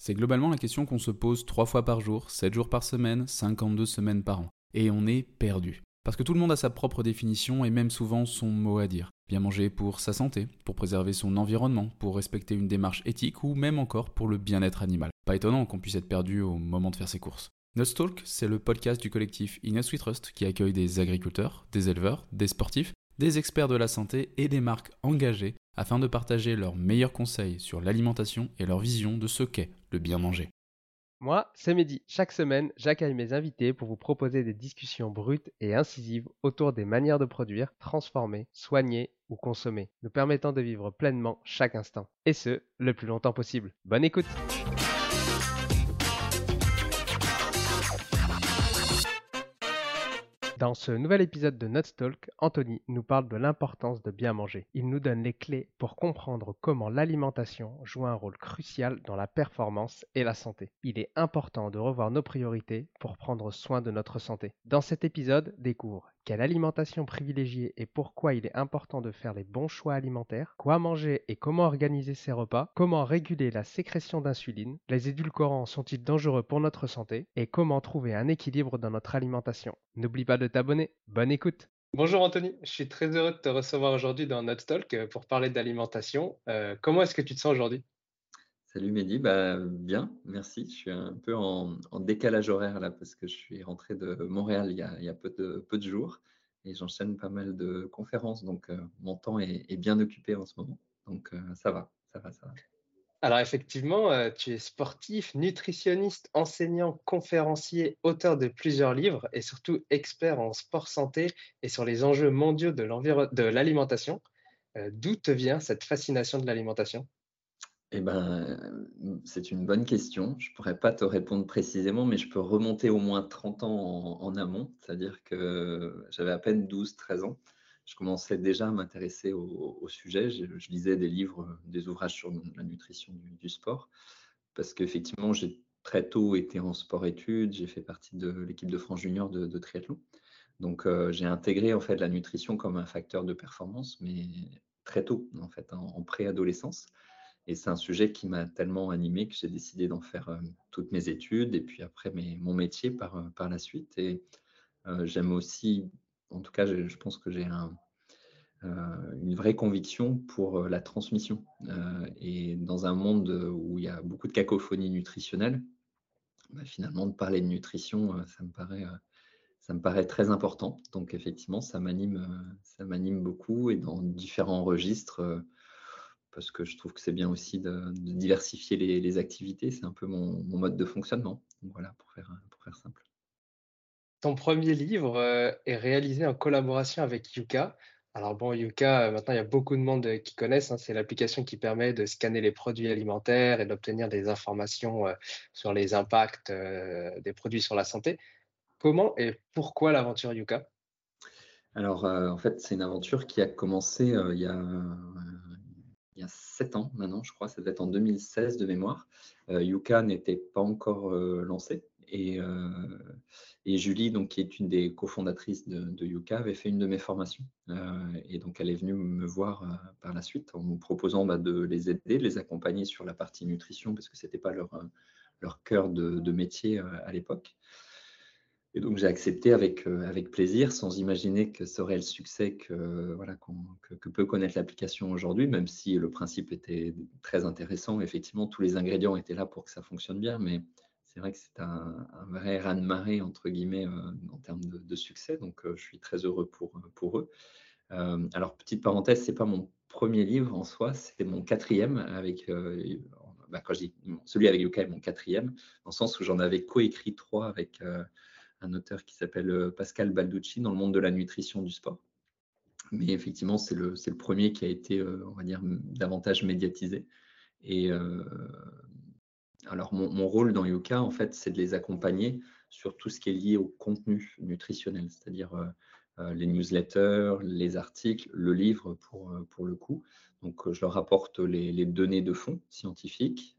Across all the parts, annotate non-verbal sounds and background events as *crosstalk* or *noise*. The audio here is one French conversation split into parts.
C'est globalement la question qu'on se pose 3 fois par jour, 7 jours par semaine, 52 semaines par an. Et on est perdu. Parce que tout le monde a sa propre définition et même souvent son mot à dire. Bien manger pour sa santé, pour préserver son environnement, pour respecter une démarche éthique ou même encore pour le bien-être animal. Pas étonnant qu'on puisse être perdu au moment de faire ses courses. Nutstalk, c'est le podcast du collectif Inus We Trust qui accueille des agriculteurs, des éleveurs, des sportifs, des experts de la santé et des marques engagées afin de partager leurs meilleurs conseils sur l'alimentation et leur vision de ce qu'est le bien manger. Moi, c'est Mehdi. Chaque semaine, j'accueille mes invités pour vous proposer des discussions brutes et incisives autour des manières de produire, transformer, soigner ou consommer, nous permettant de vivre pleinement chaque instant. Et ce, le plus longtemps possible. Bonne écoute Dans ce nouvel épisode de Nutstalk, Anthony nous parle de l'importance de bien manger. Il nous donne les clés pour comprendre comment l'alimentation joue un rôle crucial dans la performance et la santé. Il est important de revoir nos priorités pour prendre soin de notre santé. Dans cet épisode, découvre quelle alimentation privilégier et pourquoi il est important de faire les bons choix alimentaires, quoi manger et comment organiser ses repas, comment réguler la sécrétion d'insuline, les édulcorants sont-ils dangereux pour notre santé et comment trouver un équilibre dans notre alimentation. N'oublie pas de t'abonner. Bonne écoute. Bonjour Anthony, je suis très heureux de te recevoir aujourd'hui dans notre talk euh, pour parler d'alimentation. Euh, comment est-ce que tu te sens aujourd'hui? Salut Mehdi, bah, bien, merci. Je suis un peu en, décalage horaire là parce que je suis rentré de Montréal il y a, peu, de, jours et j'enchaîne pas mal de conférences, donc euh, mon temps est, bien occupé en ce moment. Donc euh, ça va, ça va, ça va. Alors effectivement, euh, tu es sportif, nutritionniste, enseignant, conférencier, auteur de plusieurs livres et surtout expert en sport santé et sur les enjeux mondiaux de l'alimentation. D'où te vient cette fascination de l'alimentation? Eh ben, c'est une bonne question. Je pourrais pas te répondre précisément, mais je peux remonter au moins 30 ans en, amont. C'est-à-dire que j'avais à peine 12-13 ans. Je commençais déjà à m'intéresser au, sujet. Je, lisais des livres, des ouvrages sur la nutrition du, sport. Parce qu'effectivement, j'ai très tôt été en sport-études. J'ai fait partie de l'équipe de France Junior de, triathlon. Donc, euh, j'ai intégré en fait la nutrition comme un facteur de performance, mais très tôt, en fait, en préadolescence. Et c'est un sujet qui m'a tellement animé que j'ai décidé d'en faire euh, toutes mes études et puis après mon métier par, euh, par la suite. Et euh, j'aime aussi, en tout cas, je, pense que j'ai une vraie conviction pour la transmission. et dans un monde où il y a beaucoup de cacophonie nutritionnelle, bah, finalement, de parler de nutrition, ça me paraît ça me paraît très important. Donc effectivement, ça m'anime, ça m'anime beaucoup et dans différents registres parce que je trouve que c'est bien aussi de, diversifier les, activités. C'est un peu mon, mode de fonctionnement. voilà, pour faire, pour faire simple. Ton premier livre euh, est réalisé en collaboration avec Yuka. Alors bon, Yuka, euh, maintenant il y a beaucoup de monde euh, qui connaissent. Hein. c'est l'application qui permet de scanner les produits alimentaires et d'obtenir des informations sur les impacts des produits sur la santé. Comment et pourquoi l'aventure Yuka? Alors en fait, c'est une aventure qui a commencé il y a 7 ans maintenant, je crois, ça devait être en 2016 de mémoire. Yuka n'était pas encore lancé. Et, et, Julie, donc, qui est une des cofondatrices de, Yuka, avait fait une de mes formations. et donc, elle est venue me voir par la suite en me proposant bah, de les aider, de les accompagner sur la partie nutrition, parce que ce n'était pas leur, cœur de métier à l'époque. Donc j'ai accepté avec, euh, avec plaisir, sans imaginer que ce serait le succès que, voilà, que, peut connaître l'application aujourd'hui, même si le principe était très intéressant. Effectivement, tous les ingrédients étaient là pour que ça fonctionne bien, mais c'est vrai que c'est un, vrai raz-de-marée, entre guillemets, euh, en termes de, succès. Donc euh, je suis très heureux pour, pour eux. alors, petite parenthèse, c'est pas mon premier livre en soi, c'était mon quatrième avec, bah, quand je dis celui avec Yuka est mon quatrième, dans le sens où j'en avais coécrit trois avec un auteur qui s'appelle euh, Pascal Balducci dans le monde de la nutrition du sport. Mais effectivement, c'est le, le, premier qui a été, euh, on va dire, davantage médiatisé. Et euh, alors, mon, rôle dans Yuka, en fait, c'est de les accompagner sur tout ce qui est lié au contenu nutritionnel, c'est-à-dire les newsletters, les articles, le livre pour, pour le coup. Donc, je leur apporte les, données de fond scientifiques.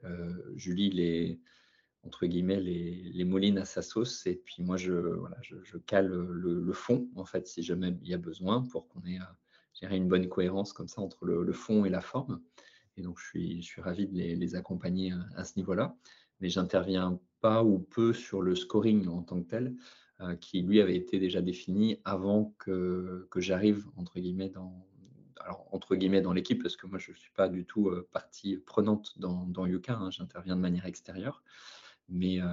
Julie les, entre guillemets, les, les, à sa sauce. Et puis moi, je, voilà, je, cale le, fond, en fait, si jamais il y a besoin, pour qu'on ait euh, une bonne cohérence comme ça entre le, fond et la forme. Et donc, je suis, je suis ravi de les, les accompagner à, ce niveau-là. Mais j'interviens pas ou peu sur le scoring en tant que tel, euh, qui lui avait été déjà défini avant que, que j'arrive, entre guillemets, dans, alors, entre guillemets dans l'équipe, parce que moi, je ne suis pas du tout euh, partie prenante dans, dans Yuka, hein, j'interviens de manière extérieure mais, euh,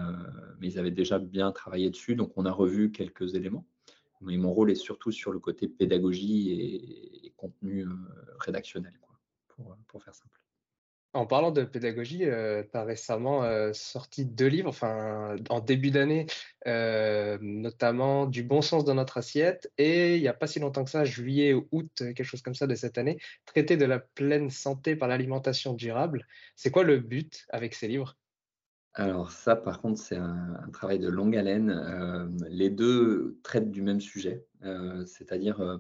mais ils avaient déjà bien travaillé dessus, donc on a revu quelques éléments. Mais mon rôle est surtout sur le côté pédagogie et, contenu euh, rédactionnel, quoi, pour, pour, faire simple. En parlant de pédagogie, euh, tu as récemment sorti deux livres, enfin en début d'année, notamment Du bon sens dans notre assiette et il n'y a pas si longtemps que ça, juillet ou août, quelque chose comme ça de cette année, Traité de la pleine santé par l'alimentation durable. C'est quoi le but avec ces livres? Alors ça, par contre, c'est un, travail de longue haleine. Euh, les deux traitent du même sujet, euh, c'est-à-dire euh,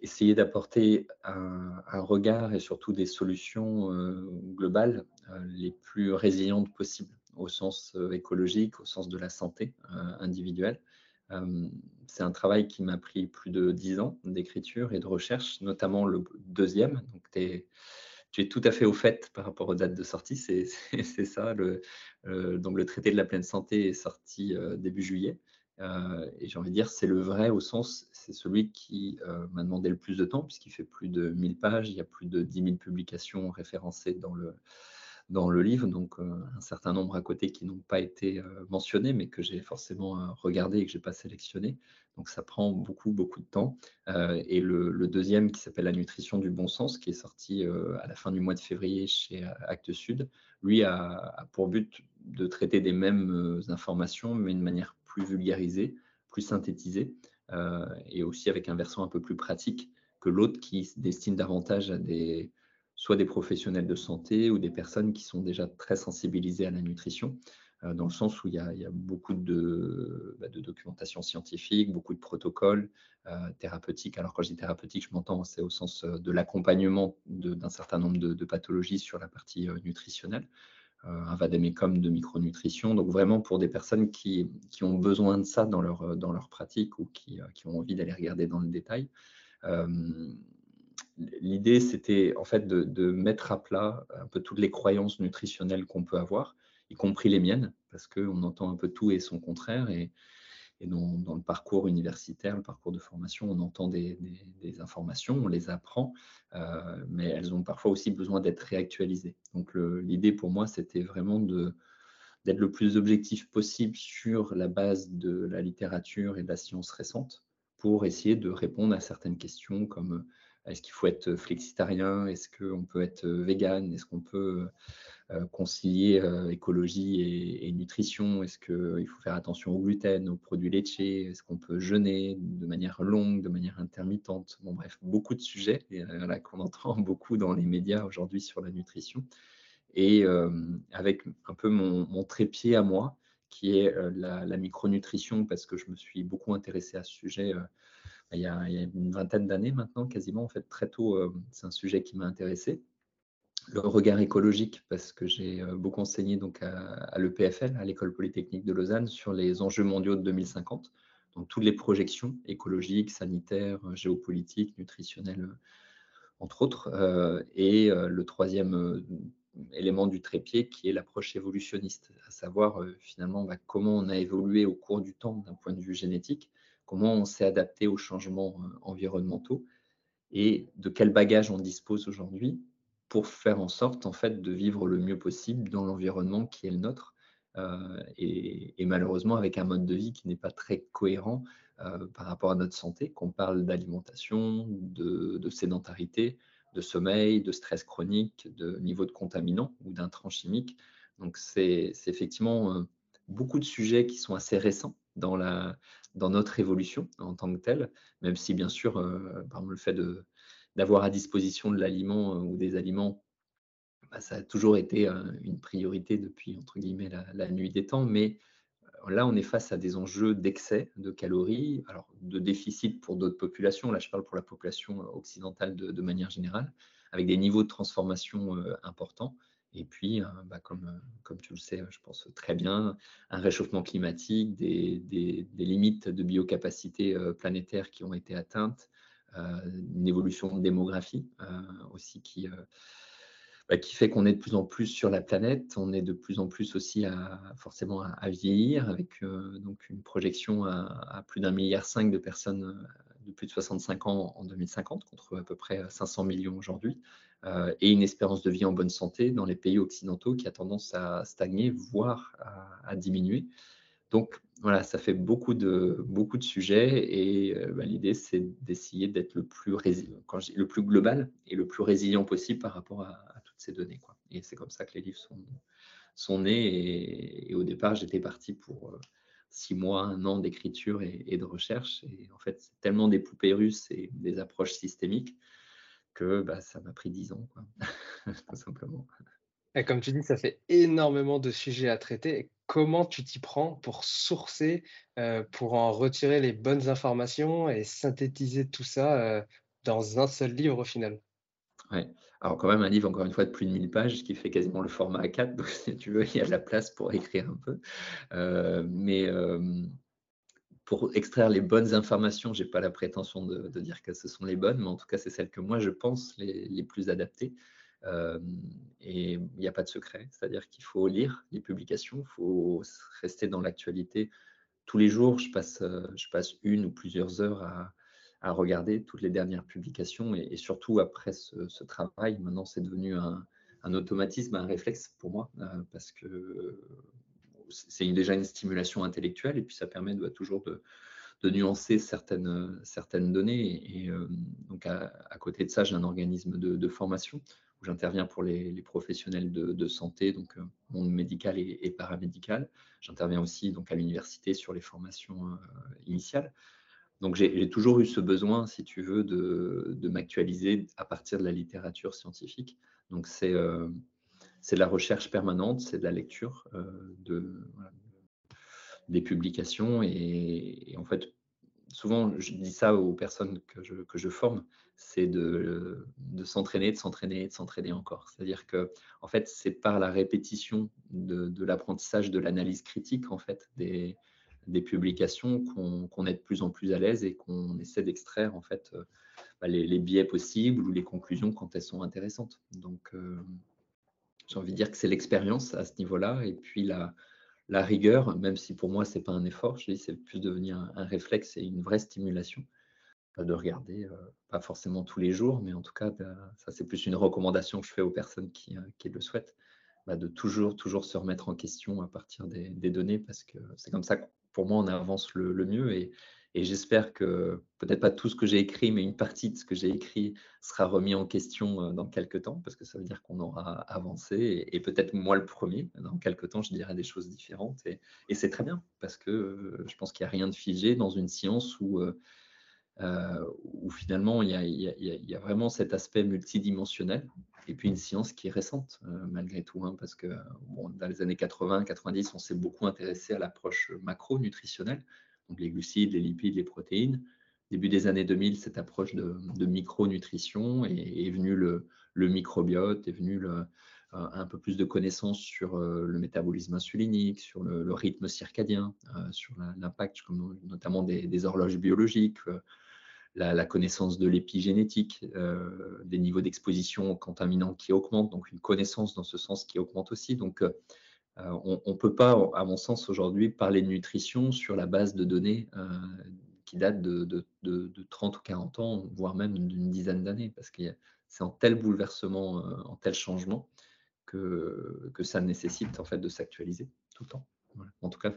essayer d'apporter un, regard et surtout des solutions globales les plus résilientes possibles au sens écologique, au sens de la santé individuelle. c'est un travail qui m'a pris plus de dix ans d'écriture et de recherche, notamment le deuxième. Tu es tout à fait au fait par rapport aux dates de sortie. C'est ça. Le, euh, le traité de la pleine santé est sorti euh, début juillet. Euh, et j'ai envie de dire, c'est le vrai au sens, c'est celui qui m'a demandé le plus de temps, puisqu'il fait plus de 1000 pages, il y a plus de 10 000 publications référencées dans le, dans le livre, donc un certain nombre à côté qui n'ont pas été mentionnés, mais que j'ai forcément regardé et que je n'ai pas sélectionné. Donc ça prend beaucoup, beaucoup de temps. Euh, et le, deuxième, qui s'appelle La nutrition du bon sens, qui est sorti euh, à la fin du mois de février chez euh, Actes Sud, lui a, pour but de traiter des mêmes informations, mais de manière plus vulgarisée, plus synthétisée, et aussi avec un versant un peu plus pratique que l'autre qui se destine davantage à soit des professionnels de santé ou des personnes qui sont déjà très sensibilisées à la nutrition. Euh, dans le sens où il y a, beaucoup bah, de, documentation scientifique, beaucoup de protocoles euh, thérapeutiques. Alors quand je dis thérapeutique, je m'entends, c'est au sens euh, de l'accompagnement d'un certain nombre de, pathologies sur la partie nutritionnelle. un vadémécum de micronutrition, donc vraiment pour des personnes qui, ont besoin de ça dans leur, dans leur pratique ou qui, ont envie d'aller regarder dans le détail. L'idée, c'était en fait de, mettre à plat un peu toutes les croyances nutritionnelles qu'on peut avoir y compris les miennes, parce qu'on entend un peu tout et son contraire. Et, dans, le parcours universitaire, le parcours de formation, on entend des, informations, on les apprend, euh, mais elles ont parfois aussi besoin d'être réactualisées. Donc l'idée pour moi, c'était vraiment d'être le plus objectif possible sur la base de la littérature et de la science récente pour essayer de répondre à certaines questions comme est-ce qu'il faut être flexitarien? Est-ce qu'on peut être vegan? Est-ce qu'on peut euh, concilier euh, écologie et, nutrition Est-ce qu'il faut faire attention au gluten, aux produits laitiers? Est-ce qu'on peut jeûner de manière longue, de manière intermittente? Bon, bref, beaucoup de sujets euh, qu'on entend *laughs* beaucoup dans les médias aujourd'hui sur la nutrition. Et avec un peu mon, trépied à moi, qui est la, micronutrition, parce que je me suis beaucoup intéressé à ce sujet il y, a, une vingtaine d'années maintenant, quasiment, en fait, très tôt, euh, c'est un sujet qui m'a intéressé. Le regard écologique, parce que j'ai beaucoup enseigné donc à, l'EPFL, à l'École Polytechnique de Lausanne, sur les enjeux mondiaux de 2050. Donc toutes les projections écologiques, sanitaires, géopolitiques, nutritionnelles, entre autres. et le troisième élément du trépied qui est l'approche évolutionniste, à savoir finalement bah, comment on a évolué au cours du temps d'un point de vue génétique, comment on s'est adapté aux changements environnementaux et de quel bagage on dispose aujourd'hui pour faire en sorte en fait de vivre le mieux possible dans l'environnement qui est le nôtre euh, et, malheureusement avec un mode de vie qui n'est pas très cohérent euh, par rapport à notre santé, qu'on parle d'alimentation, de, sédentarité, de sommeil, de stress chronique, de niveau de contaminants ou d'intrants chimiques. Donc c'est effectivement euh, beaucoup de sujets qui sont assez récents dans, la, dans notre évolution en tant que telle, même si bien sûr, par exemple, le fait de, d'avoir à disposition de l'aliment ou des aliments, bah, ça a toujours été une priorité depuis, entre guillemets, la, nuit des temps. Mais là, on est face à des enjeux d'excès de calories, alors de déficit pour d'autres populations. Là, je parle pour la population occidentale de, manière générale, avec des niveaux de transformation importants. Et puis, bah, comme, comme tu le sais, je pense très bien, un réchauffement climatique, des, limites de biocapacité planétaire qui ont été atteintes, euh, une évolution de démographie euh, aussi qui, euh, bah, qui fait qu'on est de plus en plus sur la planète, on est de plus en plus aussi à, forcément à, vieillir, avec donc une projection à, plus d'un milliard cinq de personnes de plus de 65 ans en 2050, contre à peu près 500 millions aujourd'hui, et une espérance de vie en bonne santé dans les pays occidentaux qui a tendance à stagner, voire à diminuer. Donc voilà, ça fait beaucoup de, beaucoup de sujets et euh, bah, l'idée c'est d'essayer d'être le plus le plus global et le plus résilient possible par rapport à, toutes ces données. Quoi. Et c'est comme ça que les livres sont, sont nés et, au départ j'étais parti pour euh, six mois, un an d'écriture et, de recherche et en fait c'est tellement des poupées russes et des approches systémiques que bah, ça m'a pris dix ans, *laughs* tout simplement. Et comme tu dis, ça fait énormément de sujets à traiter. Comment tu t'y prends pour sourcer, euh, pour en retirer les bonnes informations et synthétiser tout ça euh, dans un seul livre au final? Ouais. Alors quand même un livre, encore une fois, de plus de 1000 pages, qui fait quasiment le format A4, *laughs* donc si tu veux, il y a de la place pour écrire un peu. Euh, mais pour extraire les bonnes informations, je n'ai pas la prétention de, dire que ce sont les bonnes, mais en tout cas, c'est celles que moi, je pense les, les plus adaptées et il n'y a pas de secret, c'est-à-dire qu'il faut lire les publications, il faut rester dans l'actualité. Tous les jours, je passe, je passe une ou plusieurs heures à, regarder toutes les dernières publications et, surtout après ce, travail, maintenant c'est devenu un, automatisme, un réflexe pour moi parce que c'est déjà une stimulation intellectuelle et puis ça permet de, toujours de, nuancer certaines, certaines données. Et, donc à, côté de ça, j'ai un organisme de formation où j'interviens pour les, professionnels de, santé, donc euh, monde médical et, paramédical. J'interviens aussi donc à l'université sur les formations euh, initiales. Donc j'ai toujours eu ce besoin, si tu veux, de, m'actualiser à partir de la littérature scientifique. Donc c'est euh, de la recherche permanente, c'est de la lecture de, des publications et, en fait souvent, je dis ça aux personnes que je, forme, c'est de, s'entraîner, de s'entraîner, de s'entraîner encore. C'est-à-dire que, en fait, c'est par la répétition de, l'apprentissage de l'analyse critique, en fait, des, publications qu'on est de plus en plus à l'aise et qu'on essaie d'extraire, en fait, euh, bah, les, les, biais possibles ou les conclusions quand elles sont intéressantes. Donc, euh, j'ai envie de dire que c'est l'expérience à ce niveau-là et puis la, la rigueur, même si pour moi, ce n'est pas un effort, je dis c'est plus devenir un, réflexe et une vraie stimulation de regarder, euh, pas forcément tous les jours, mais en tout cas, bah, ça c'est plus une recommandation que je fais aux personnes qui, euh, le souhaitent, bah, de toujours, toujours se remettre en question à partir des, données, parce que c'est comme ça que pour moi, on avance le, le mieux. Et, et j'espère que peut-être pas tout ce que j'ai écrit, mais une partie de ce que j'ai écrit sera remis en question euh, dans quelques temps, parce que ça veut dire qu'on aura avancé, et, peut-être moi le premier, dans quelques temps, je dirai des choses différentes. Et, c'est très bien, parce que euh, je pense qu'il n'y a rien de figé dans une science où, euh, finalement il y, a, vraiment cet aspect multidimensionnel, et puis une science qui est récente, malgré tout, hein, parce que dans les années 80-90, on s'est beaucoup intéressé à l'approche macro-nutritionnelle les glucides, les lipides, les protéines. Début des années 2000, cette approche de, micronutrition est, venue le, microbiote, est venu un peu plus de connaissances sur le métabolisme insulinique, sur le, rythme circadien, sur l'impact notamment des, horloges biologiques, la, connaissance de l'épigénétique, des niveaux d'exposition aux contaminants qui augmentent, donc une connaissance dans ce sens qui augmente aussi. On ne peut pas, à mon sens, aujourd'hui parler de nutrition sur la base de données qui datent de, 30 ou 40 ans, voire même d'une dizaine d'années, parce que c'est en tel bouleversement, en tel changement, que, que ça nécessite en fait de s'actualiser tout le temps. En tout cas,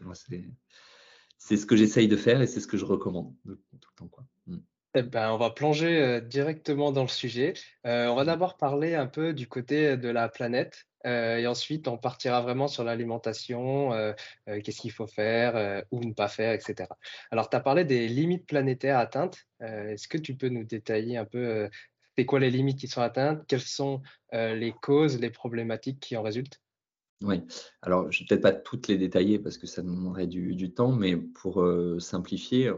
c'est ce que j'essaye de faire et c'est ce que je recommande tout le temps. Quoi. Mmh. Eh ben, on va plonger directement dans le sujet. on va mmh. d'abord parler un peu du côté de la planète et ensuite on partira vraiment sur l'alimentation, qu'est-ce qu'il faut faire ou ne pas faire, etc. Alors, tu as parlé des limites planétaires atteintes. Est-ce que tu peux nous détailler un peu c'est quoi les limites qui sont atteintes? Quelles sont les causes, les problématiques qui en résultent? Oui, alors je ne vais peut-être pas toutes les détailler parce que ça demanderait du, temps, mais pour simplifier,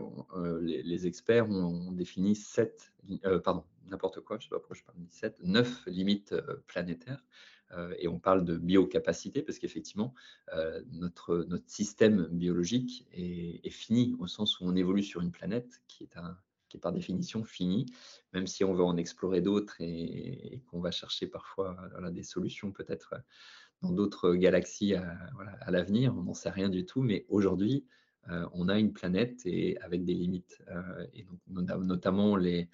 les, experts ont, défini sept, pardon, n'importe quoi, je ne sais pas pourquoi je parle de sept, neuf limites planétaires. Et on parle de biocapacité parce qu'effectivement, notre, notre système biologique est, fini au sens où on évolue sur une planète qui est un, qui par définition fini, même si on veut en explorer d'autres et, qu'on va chercher parfois des solutions peut-être dans d'autres galaxies à, l'avenir, on n'en sait rien du tout, mais aujourd'hui, euh, on a une planète et avec des limites, euh, et donc notamment les,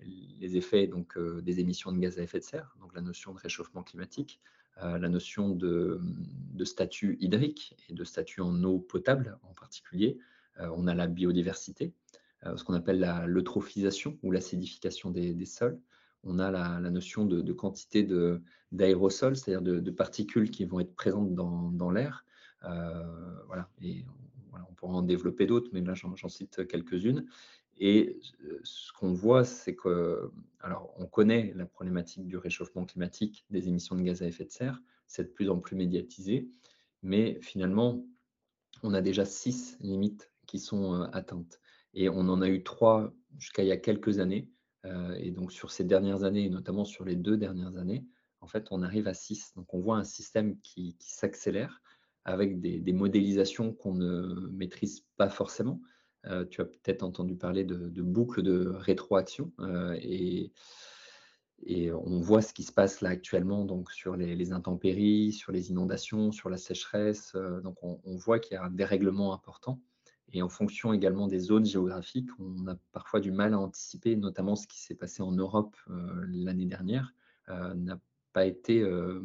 les effets donc, euh, des émissions de gaz à effet de serre, donc la notion de réchauffement climatique, la notion de, de, statut hydrique et de statut en eau potable en particulier. on a la biodiversité, euh, ce qu'on appelle l'eutrophisation ou l'acidification des, sols. On a la, notion de, quantité d'aérosols, c'est-à-dire de, particules qui vont être présentes dans, l'air. Euh, voilà, et on, pourra en développer d'autres, mais là j'en cite quelques-unes. Et euh, ce qu'on voit, c'est que, alors, on connaît la problématique du réchauffement climatique, des émissions de gaz à effet de serre, c'est de plus en plus médiatisé, mais finalement, on a déjà six limites qui sont atteintes. Et on en a eu trois jusqu'à il y a quelques années. Euh, et donc sur ces dernières années, et notamment sur les deux dernières années, en fait, on arrive à six. Donc on voit un système qui, s'accélère avec des, modélisations qu'on ne maîtrise pas forcément. Euh, tu as peut-être entendu parler de, boucles de rétroaction euh, et, on voit ce qui se passe là actuellement donc sur les, intempéries, sur les inondations, sur la sécheresse. donc on, voit qu'il y a un dérèglement important et en fonction également des zones géographiques, on a parfois du mal à anticiper, notamment ce qui s'est passé en Europe euh, l'année dernière euh, n'a pas été euh,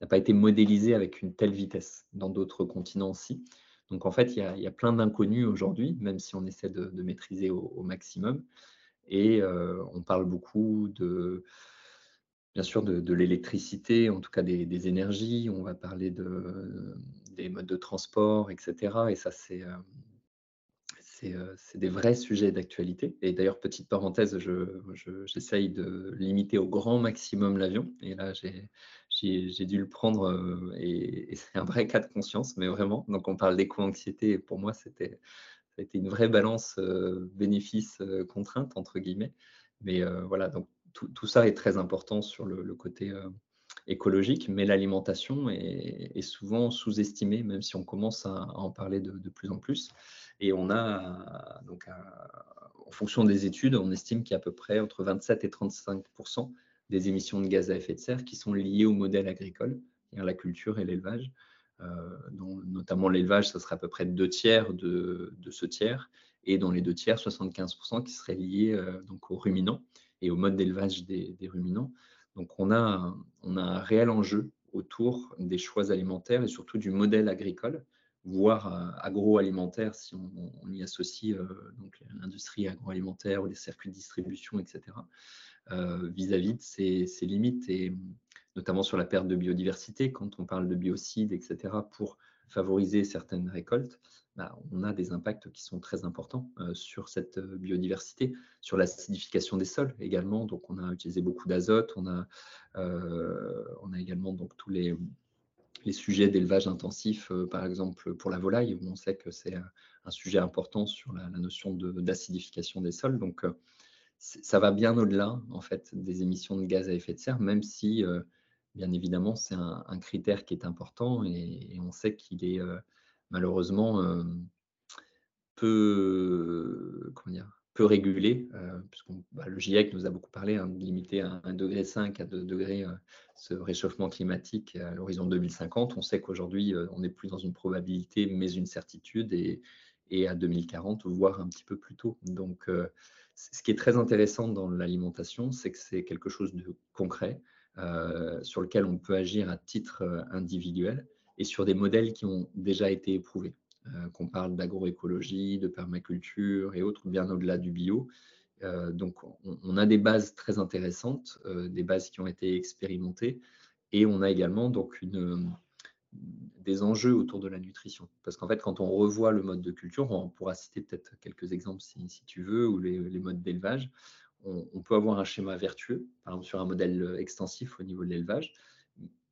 n'a pas été modélisé avec une telle vitesse dans d'autres continents aussi. Donc en fait, il y a, plein d'inconnus aujourd'hui, même si on essaie de, maîtriser au, maximum. Et on parle beaucoup de, bien sûr, de, l'électricité, en tout cas des, énergies. On va parler de, des modes de transport, etc. Et ça, c'est euh, c'est des vrais sujets d'actualité. Et d'ailleurs, petite parenthèse, j'essaye de limiter au grand maximum l'avion. Et là, j'ai dû le prendre euh, et, c'est un vrai *laughs* cas de conscience, mais vraiment. Donc, on parle d'éco-anxiété. Et pour moi, c'était une vraie balance euh, bénéfice-contrainte, entre guillemets. Mais voilà, donc tout, ça est très important sur le, côté écologique, mais l'alimentation est, souvent sous-estimée, même si on commence à, en parler de, de, plus en plus. Et on a, donc, en fonction des études, on estime qu'il y a à peu près entre 27 et 35 des émissions de gaz à effet de serre qui sont liées au modèle agricole, à la culture et l'élevage. Euh, notamment l'élevage, ça serait à peu près deux tiers de, ce tiers, et dans les deux tiers, 75% qui seraient liés euh, donc aux ruminants et au mode d'élevage des, ruminants. Donc on a, un réel enjeu autour des choix alimentaires et surtout du modèle agricole voire euh, agroalimentaire si on, y associe l'industrie agroalimentaire ou les circuits de distribution, etc., euh, vis-à-vis de ces, limites et notamment sur la perte de biodiversité, quand on parle de biocides, etc., pour favoriser certaines récoltes, bah, on a des impacts qui sont très importants sur cette biodiversité, sur l'acidification des sols également. Donc, on a utilisé beaucoup d'azote, on a, on a également donc tous les les sujets d'élevage intensif, euh, par exemple pour la volaille, où on sait que c'est un sujet important sur la, notion d'acidification des sols. Donc, euh, ça va bien au-delà en fait des émissions de gaz à effet de serre, même si bien évidemment c'est un, critère qui est important et, on sait qu'il est malheureusement peu, comment dire, peu régulé, euh, bah, le GIEC nous a beaucoup parlé hein, de limiter à 1,5 degré à 2 degrés euh, ce réchauffement climatique à l'horizon 2050. On sait qu'aujourd'hui, euh, on n'est plus dans une probabilité, mais une certitude, et, et, à 2040, voire un petit peu plus tôt. Donc, ce qui est très intéressant dans l'alimentation, c'est que c'est quelque chose de concret sur lequel on peut agir à titre individuel et sur des modèles qui ont déjà été éprouvés. Euh, qu'on parle d'agroécologie, de permaculture et autres, bien au-delà du bio. Euh, donc, on, a des bases très intéressantes, euh, des bases qui ont été expérimentées, et on a également donc une, des enjeux autour de la nutrition. Parce qu'en fait, quand on revoit le mode de culture, on pourra citer peut-être quelques exemples si, tu veux, ou les, modes d'élevage, on, on, peut avoir un schéma vertueux, par exemple sur un modèle extensif au niveau de l'élevage,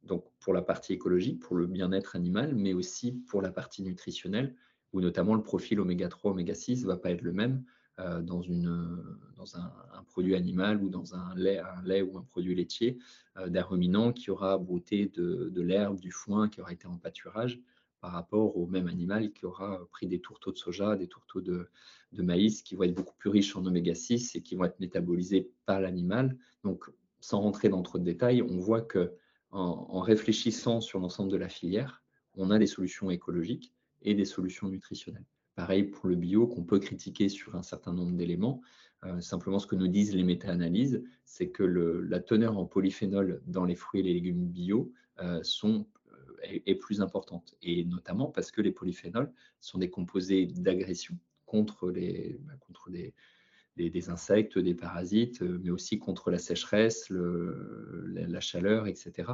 donc pour la partie écologique, pour le bien-être animal, mais aussi pour la partie nutritionnelle, où notamment le profil oméga 3, oméga 6 ne va pas être le même euh, dans, une, dans un, produit animal ou dans un lait, ou un produit laitier euh, d'un ruminant qui aura brouté de, l'herbe, du foin, qui aura été en pâturage, par rapport au même animal qui aura pris des tourteaux de soja, des tourteaux de, de maïs, qui vont être beaucoup plus riches en oméga 6 et qui vont être métabolisés par l'animal. Donc, sans rentrer dans trop de détails, on voit que en, réfléchissant sur l'ensemble de la filière, on a des solutions écologiques et des solutions nutritionnelles. Pareil pour le bio, qu'on peut critiquer sur un certain nombre d'éléments. Euh, simplement, ce que nous disent les méta-analyses, c'est que la teneur en polyphénol dans les fruits et les légumes bio euh, euh, est, plus importante. Et notamment parce que les polyphénols sont des composés d'agression contre, bah, des, insectes, des parasites, mais aussi contre la sécheresse, la, chaleur, etc.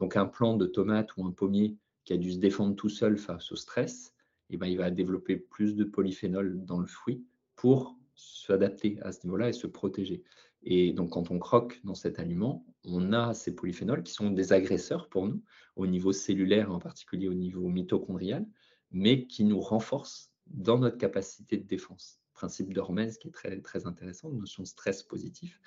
Donc un plant de tomate ou un pommier qui a dû se défendre tout seul face au stress, eh ben, il va développer plus de polyphénol dans le fruit pour s'adapter à ce niveau-là et se protéger. Et donc, quand on croque dans cet aliment, on a ces polyphénols qui sont des agresseurs pour nous, au niveau cellulaire, en particulier au niveau mitochondrial, mais qui nous renforcent dans notre capacité de défense principe d'Hormèse qui est très, très intéressant, notion de stress positif.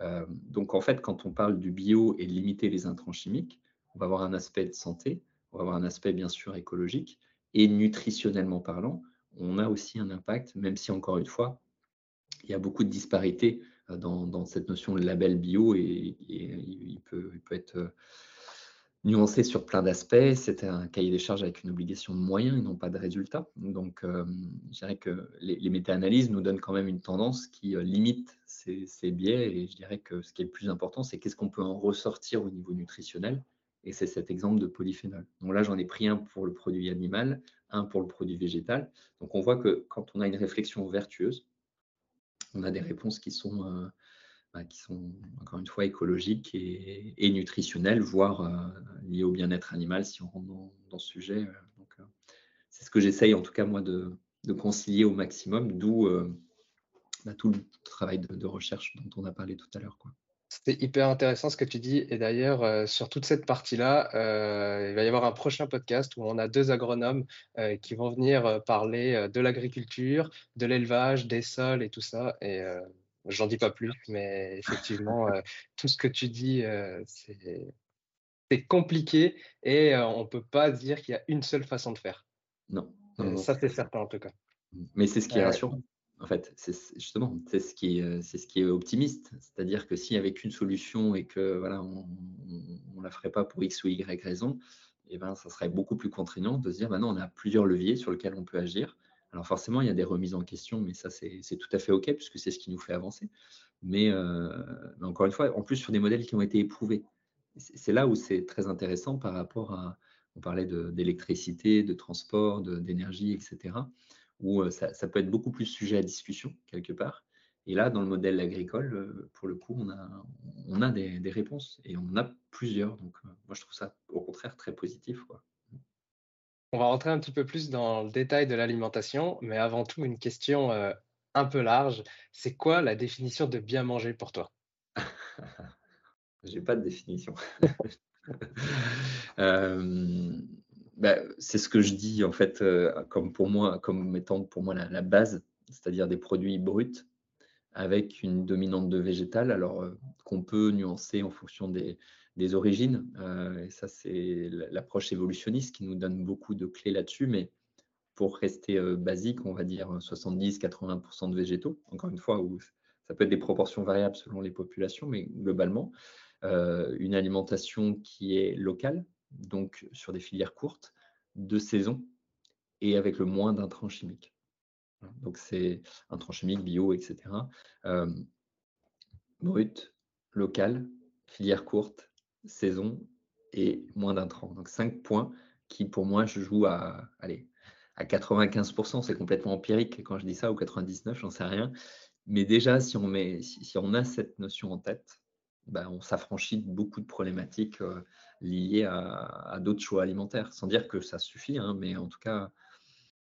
Euh, donc en fait, quand on parle du bio et de limiter les intrants chimiques, on va avoir un aspect de santé, on va avoir un aspect bien sûr écologique, et nutritionnellement parlant, on a aussi un impact, même si encore une fois, il y a beaucoup de disparités euh, dans, cette notion de label bio et, il, peut, être euh, nuancé sur plein d'aspects. C'était un cahier des charges avec une obligation de moyens et non pas de résultats. Donc, euh, je dirais que les, méta-analyses nous donnent quand même une tendance qui limite ces, biais. Et je dirais que ce qui est le plus important, c'est qu'est-ce qu'on peut en ressortir au niveau nutritionnel. Et c'est cet exemple de polyphénol. Donc là, j'en ai pris un pour le produit animal, un pour le produit végétal. Donc on voit que quand on a une réflexion vertueuse, on a des réponses qui sont euh, bah, qui sont encore une fois écologiques et, nutritionnels, voire euh, liés au bien-être animal si on rentre dans, ce sujet. Euh, donc, c'est ce que j'essaye en tout cas moi de, concilier au maximum, d'où bah, tout le travail de, recherche dont on a parlé tout à l'heure. C'est hyper intéressant ce que tu dis. Et d'ailleurs, sur toute cette partie-là, il va y avoir un prochain podcast où on a deux agronomes qui vont venir parler de l'agriculture, de l'élevage, des sols et tout ça. Et J'en dis pas plus, mais effectivement, euh, tout ce que tu dis, euh, c'est compliqué et euh, on ne peut pas dire qu'il y a une seule façon de faire. Non. ça, c'est certain en tout cas. Mais c'est ce qui est rassurant. En fait, c'est justement, c'est ce qui est, c'est ce qui est optimiste. C'est-à-dire que s'il n'y avait qu'une solution et que voilà, on ne la ferait pas pour X ou Y raison, eh ben, ça serait beaucoup plus contraignant de se dire, maintenant, on a plusieurs leviers sur lesquels on peut agir. Alors forcément, il y a des remises en question, mais ça, c'est tout à fait OK, puisque c'est ce qui nous fait avancer. Euh, mais, encore une fois, en plus sur des modèles qui ont été éprouvés. C'est là où c'est très intéressant par rapport à, on parlait d'électricité, de, transport, d'énergie, etc., où ça, peut être beaucoup plus sujet à discussion, quelque part. Et là, dans le modèle agricole, pour le coup, on a, on a des, des réponses, et on en a plusieurs. Donc, moi, je trouve ça, au contraire, très positif. Quoi. On va rentrer un petit peu plus dans le détail de l'alimentation, mais avant tout, une question euh, un peu large. C'est quoi la définition de bien manger pour toi? *laughs* J'ai pas de définition. *laughs* *laughs* Euh, bah, c'est ce que je dis en fait, euh, comme pour moi, comme mettant pour moi la, base, c'est-à-dire des produits bruts, avec une dominante de végétal, alors qu'on peut nuancer en fonction des, origines. et ça, c'est l'approche évolutionniste qui nous donne beaucoup de clés là-dessus. Mais pour rester basique, on va dire 70-80% de végétaux. Encore une fois, où ça peut être des proportions variables selon les populations, mais globalement, une alimentation qui est locale, donc sur des filières courtes, de saison et avec le moins d'intrants chimiques. Donc c'est intrants chimiques, bio, etc. brut, local, filière courte, saison et moins d'intrants. Donc cinq points qui pour moi je joue à allez, à 95%, c'est complètement empirique quand je dis ça, ou 99%, j'en sais rien. Mais déjà, si on, met, si, on a cette notion en tête, ben, on s'affranchit de beaucoup de problématiques euh, liées à, d'autres choix alimentaires. Sans dire que ça suffit, hein, mais en tout cas,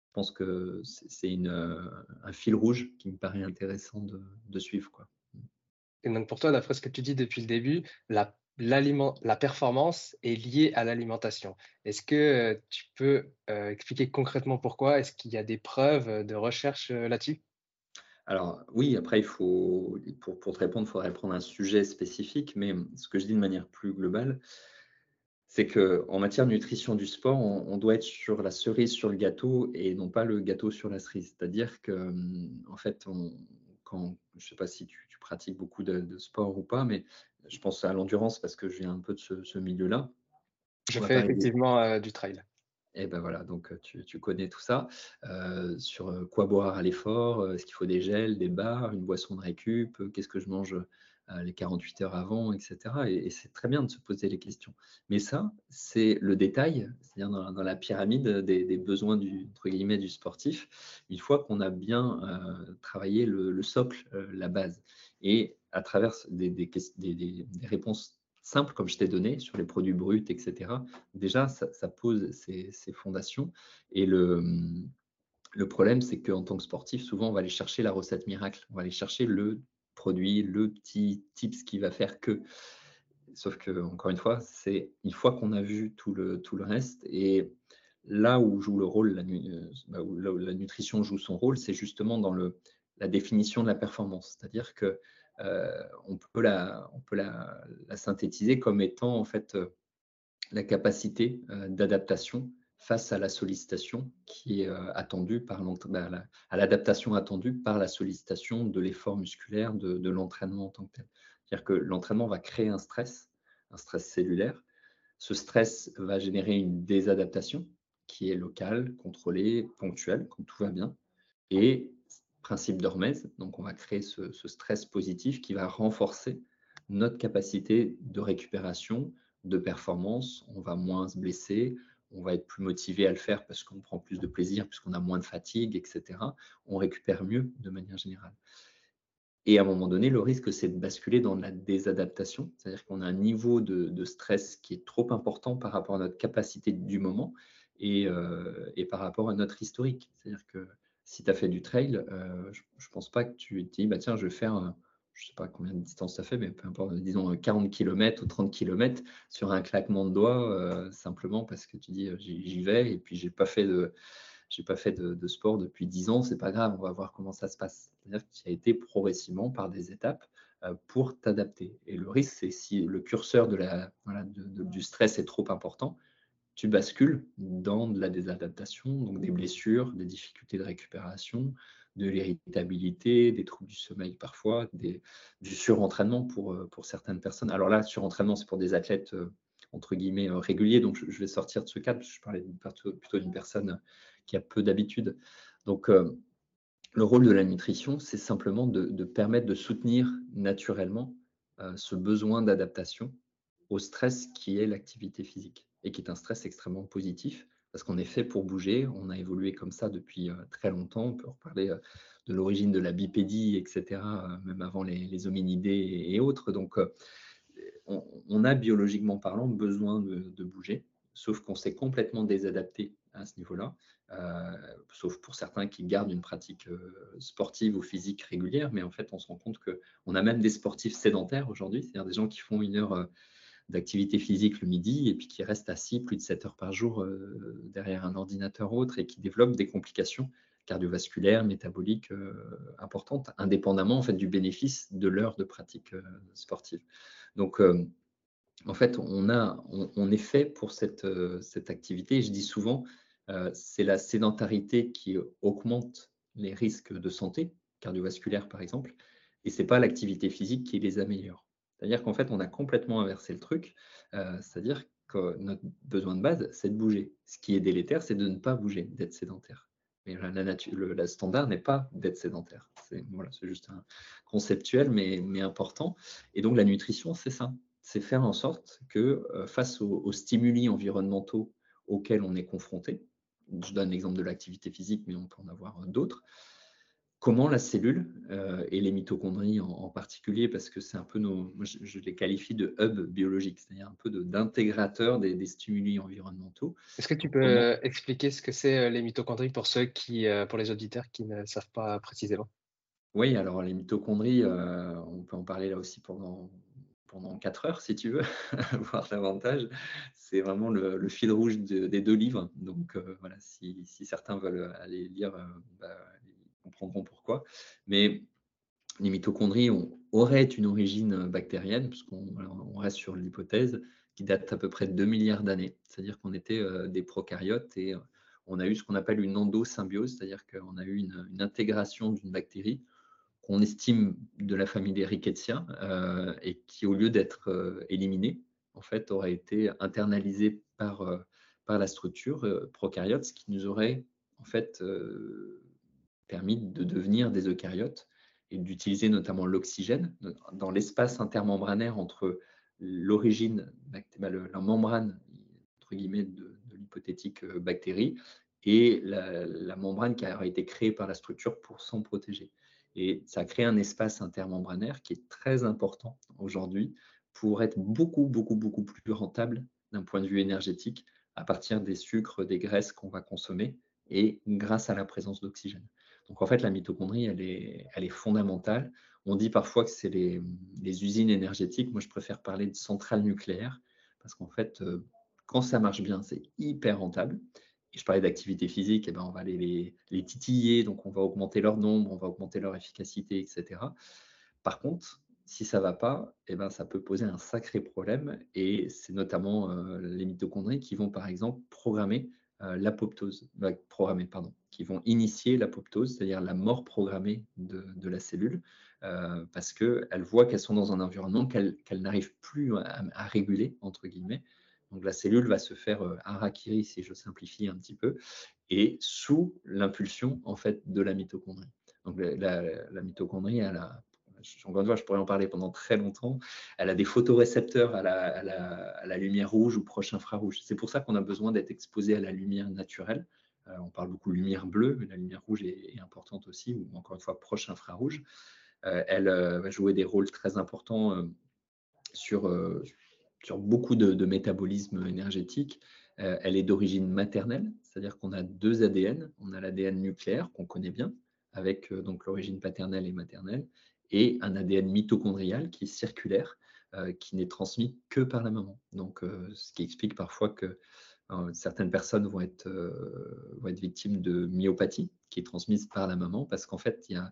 je pense que c'est euh, un fil rouge qui me paraît intéressant de, suivre. Et donc pour toi, d'après ce que tu dis depuis le début, la performance est liée à l'alimentation. Est-ce que euh, tu peux expliquer concrètement pourquoi? Est-ce qu'il y a des preuves de recherche là-dessus? Alors oui, après, il faut, pour, te répondre, il faudrait prendre un sujet spécifique, mais ce que je dis de manière plus globale, c'est qu'en matière de nutrition du sport, on, doit être sur la cerise sur le gâteau et non pas le gâteau sur la cerise. C'est-à-dire que, en fait, quand, je ne sais pas si tu, pratiques beaucoup de, de, sport ou pas, mais je pense à l'endurance parce que je viens un peu de ce, milieu-là. Je fais effectivement euh, du trail. Et eh ben voilà, donc tu, connais tout ça. Sur quoi boire à l'effort, est-ce qu'il faut des gels, des barres, une boisson de récup, qu'est-ce que je mange les 48 heures avant, etc. Et, c'est très bien de se poser les questions. Mais ça, c'est le détail, c'est-à-dire dans, la pyramide des, besoins du, entre du sportif, une fois qu'on a bien travaillé le, le socle, la base. Et à travers des, réponses simples, comme je t'ai donné, sur les produits bruts, etc., déjà, ça, pose ces, fondations. Et le, le problème, c'est qu'en tant que sportif, souvent, on va aller chercher la recette miracle. On va aller chercher le produit, le petit tips qui va faire que. Sauf que, encore une fois, c'est une fois qu'on a vu tout le, tout le reste. Et là où joue le rôle, la, bah, où la nutrition joue son rôle, c'est justement dans le, la définition de la performance. C'est-à-dire que euh, on peut, la, on peut la, synthétiser comme étant en fait euh, la capacité euh, d'adaptation face à la sollicitation qui est attendue par bah, à l'adaptation attendue par la sollicitation de l'effort musculaire, de, l'entraînement en tant que tel. C'est-à-dire que l'entraînement va créer un stress, un stress cellulaire. Ce stress va générer une désadaptation qui est locale, contrôlée, ponctuelle, quand tout va bien. Et principe d'Hormèse. Donc, on va créer ce, stress positif qui va renforcer notre capacité de récupération, de performance. On va moins se blesser, on va être plus motivé à le faire parce qu'on prend plus de plaisir, puisqu'on a moins de fatigue, etc. On récupère mieux de manière générale. Et à un moment donné, le risque, c'est de basculer dans la désadaptation, c'est-à-dire qu'on a un niveau de, stress qui est trop important par rapport à notre capacité du moment et, euh, et par rapport à notre historique. C'est-à-dire que si tu as fait du trail, euh, je ne pense pas que tu te dis, bah, tiens, je vais faire, euh, je ne sais pas combien de distance ça fait, mais peu importe, disons 40 km ou 30 km sur un claquement de doigts, euh, simplement parce que tu dis, j'y vais, et puis j'ai pas fait de j'ai pas fait de, sport depuis 10 ans, c'est pas grave, on va voir comment ça se passe. C'est-à-dire tu as été progressivement par des étapes pour t'adapter. Et le risque, c'est si le curseur de la, du stress est trop important, tu bascules dans de la désadaptation, donc des blessures, des difficultés de récupération, de l'irritabilité, des troubles du sommeil parfois, des, du surentraînement pour, euh, pour certaines personnes. Alors là, surentraînement, c'est pour des athlètes euh, entre guillemets euh, réguliers, donc je, vais sortir de ce cadre, je parlais plutôt d'une personne qui a peu d'habitude. Donc le rôle de la nutrition, c'est simplement de, permettre de soutenir naturellement ce besoin d'adaptation au stress qui est l'activité physique et qui est un stress extrêmement positif parce qu'on est fait pour bouger, on a évolué comme ça depuis euh, très longtemps, on peut reparler euh, de l'origine de la bipédie, etc., euh, même avant les, hominidés et, autres. Donc, on, a biologiquement parlant besoin de, bouger, sauf qu'on s'est complètement désadapté à ce niveau-là, sauf pour certains qui gardent une pratique sportive ou physique régulière, mais en fait, on se rend compte qu'on a même des sportifs sédentaires aujourd'hui, c'est-à-dire des gens qui font une heure d'activité physique le midi et puis qui reste assis plus de 7 heures par jour euh, derrière un ordinateur autre et qui développe des complications cardiovasculaires, métaboliques importantes, indépendamment en fait, du bénéfice de l'heure de pratique sportive. Donc, en fait, on, a, on, est fait pour cette, cette activité. Je dis souvent, c'est la sédentarité qui augmente les risques de santé cardiovasculaire, par exemple, et ce n'est pas l'activité physique qui les améliore. C'est-à-dire qu'en fait, on a complètement inversé le truc. C'est-à-dire que notre besoin de base, c'est de bouger. Ce qui est délétère, c'est de ne pas bouger, d'être sédentaire. Mais la, le standard n'est pas d'être sédentaire. C'est voilà, juste un conceptuel, mais, mais important. Et donc, la nutrition, c'est ça. C'est faire en sorte que face aux, stimuli environnementaux auxquels on est confronté, je donne l'exemple de l'activité physique, mais on peut en avoir d'autres, comment la cellule euh, et les mitochondries en, particulier, parce que c'est un peu nos, moi je, les qualifie de hub biologique, c'est-à-dire un peu d'intégrateur des, stimuli environnementaux. Est-ce que tu peux euh, expliquer ce que c'est euh, les mitochondries pour ceux qui, pour les auditeurs qui ne savent pas précisément? Oui, alors les mitochondries, on peut en parler là aussi pendant pendant quatre heures, si tu veux, *laughs* voir davantage. C'est vraiment le, fil rouge des deux livres. Donc voilà, si, certains veulent aller lire, bah, comprendront pourquoi. Mais les mitochondries ont, auraient une origine bactérienne, puisqu'on on reste sur l'hypothèse qui date à peu près de 2 milliards d'années. C'est-à-dire qu'on était euh, des prokaryotes et euh, on a eu ce qu'on appelle une endosymbiose, c'est-à-dire qu'on a eu une, intégration d'une bactérie qu'on estime de la famille des Rickettsia euh, et qui, au lieu d'être éliminée, en fait, aurait été internalisée par, par la structure prokaryote, ce qui nous aurait en fait permis de devenir des eucaryotes et d'utiliser notamment l'oxygène dans l'espace intermembranaire entre l'origine, bah, la membrane entre guillemets de, l'hypothétique euh, bactérie et la, membrane qui a été créée par la structure pour s'en protéger. Et ça a créé un espace intermembranaire qui est très important aujourd'hui pour être beaucoup, beaucoup, beaucoup plus rentable d'un point de vue énergétique à partir des sucres, des graisses qu'on va consommer et grâce à la présence d'oxygène. Donc en fait, la mitochondrie, elle est, fondamentale. On dit parfois que c'est les, usines énergétiques. Moi, je préfère parler de centrales nucléaires parce qu'en fait, euh, quand ça marche bien, c'est hyper rentable. Et je parlais d'activité physique, et eh ben, on va les, les, titiller, donc on va augmenter leur nombre, on va augmenter leur efficacité, etc. Par contre, si ça ne va pas, et eh ben, ça peut poser un sacré problème. Et c'est notamment euh, les mitochondries qui vont, par exemple, programmer l'apoptose, bah, programmée, pardon, qui vont initier l'apoptose, c'est-à-dire la mort programmée de, la cellule, euh, parce qu'elles voient qu'elles sont dans un environnement qu'elles n'arrivent plus à, réguler, entre guillemets. Donc la cellule va se faire euh, harakiri, si je simplifie un petit peu, et sous l'impulsion en fait de la mitochondrie. Donc la, mitochondrie, a encore une fois, je pourrais en parler pendant très longtemps. Elle a des photorécepteurs à la, lumière rouge ou proche infrarouge. C'est pour ça qu'on a besoin d'être exposé à la lumière naturelle. Euh, on parle beaucoup de lumière bleue, mais la lumière rouge est, importante aussi, ou encore une fois proche infrarouge. Euh, elle euh, va jouer des rôles très importants sur, sur beaucoup de, de métabolisme énergétique. elle est d'origine maternelle, c'est-à-dire qu'on a deux ADN. On a l'ADN nucléaire qu'on connaît bien, avec donc l'origine paternelle et maternelle, et un ADN mitochondrial qui est circulaire, euh, qui n'est transmis que par la maman. Donc, euh, ce qui explique parfois que euh, certaines personnes vont être, victimes de myopathie qui est transmise par la maman parce qu'en fait, il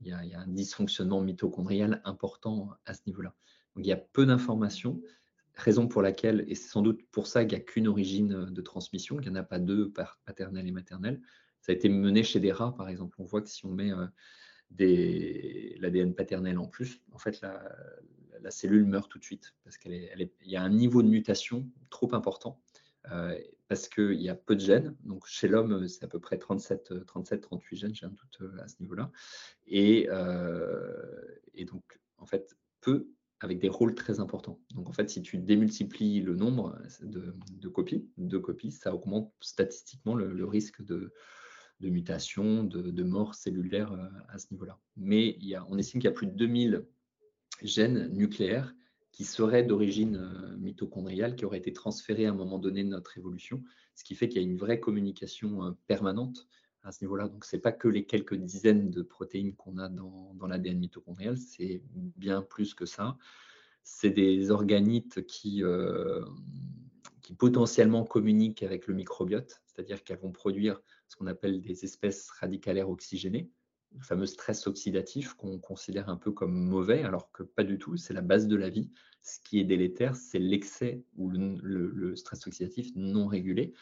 y a, un dysfonctionnement mitochondrial important à ce niveau-là. Donc, il y a peu d'informations, raison pour laquelle, et c'est sans doute pour ça qu'il n'y a qu'une origine de transmission, qu'il n'y en a pas deux, paternelle et maternelle. Ça a été mené chez des rats, par exemple. On voit que si on met l'ADN paternel en plus, en fait, la, cellule meurt tout de suite parce qu'il y a un niveau de mutation trop important euh, parce qu'il y a peu de gènes. Donc, chez l'homme, c'est à peu près 37, 37 38 gènes, j'ai un doute euh, à ce niveau-là. Et, euh, et, donc, en fait, peu avec des rôles très importants. Donc, en fait, si tu démultiplies le nombre de, copies, de copies, ça augmente statistiquement le risque de, de mutation, de, mort cellulaire euh, à ce niveau-là. Mais y a, on estime qu'il y a plus de 2000 gènes nucléaires qui seraient d'origine euh, mitochondriale, qui auraient été transférés à un moment donné de notre évolution, ce qui fait qu'il y a une vraie communication euh, permanente à ce niveau-là. Donc, ce n'est pas que les quelques dizaines de protéines qu'on a dans, l'ADN mitochondrial, c'est bien plus que ça. C'est des organites qui, qui potentiellement communiquent avec le microbiote, c'est-à-dire qu'elles vont produire ce qu'on appelle des espèces radicalaires oxygénées, le fameux stress oxydatif qu'on considère un peu comme mauvais, alors que pas du tout, c'est la base de la vie. Ce qui est délétère, c'est l'excès ou le, stress oxydatif non régulé.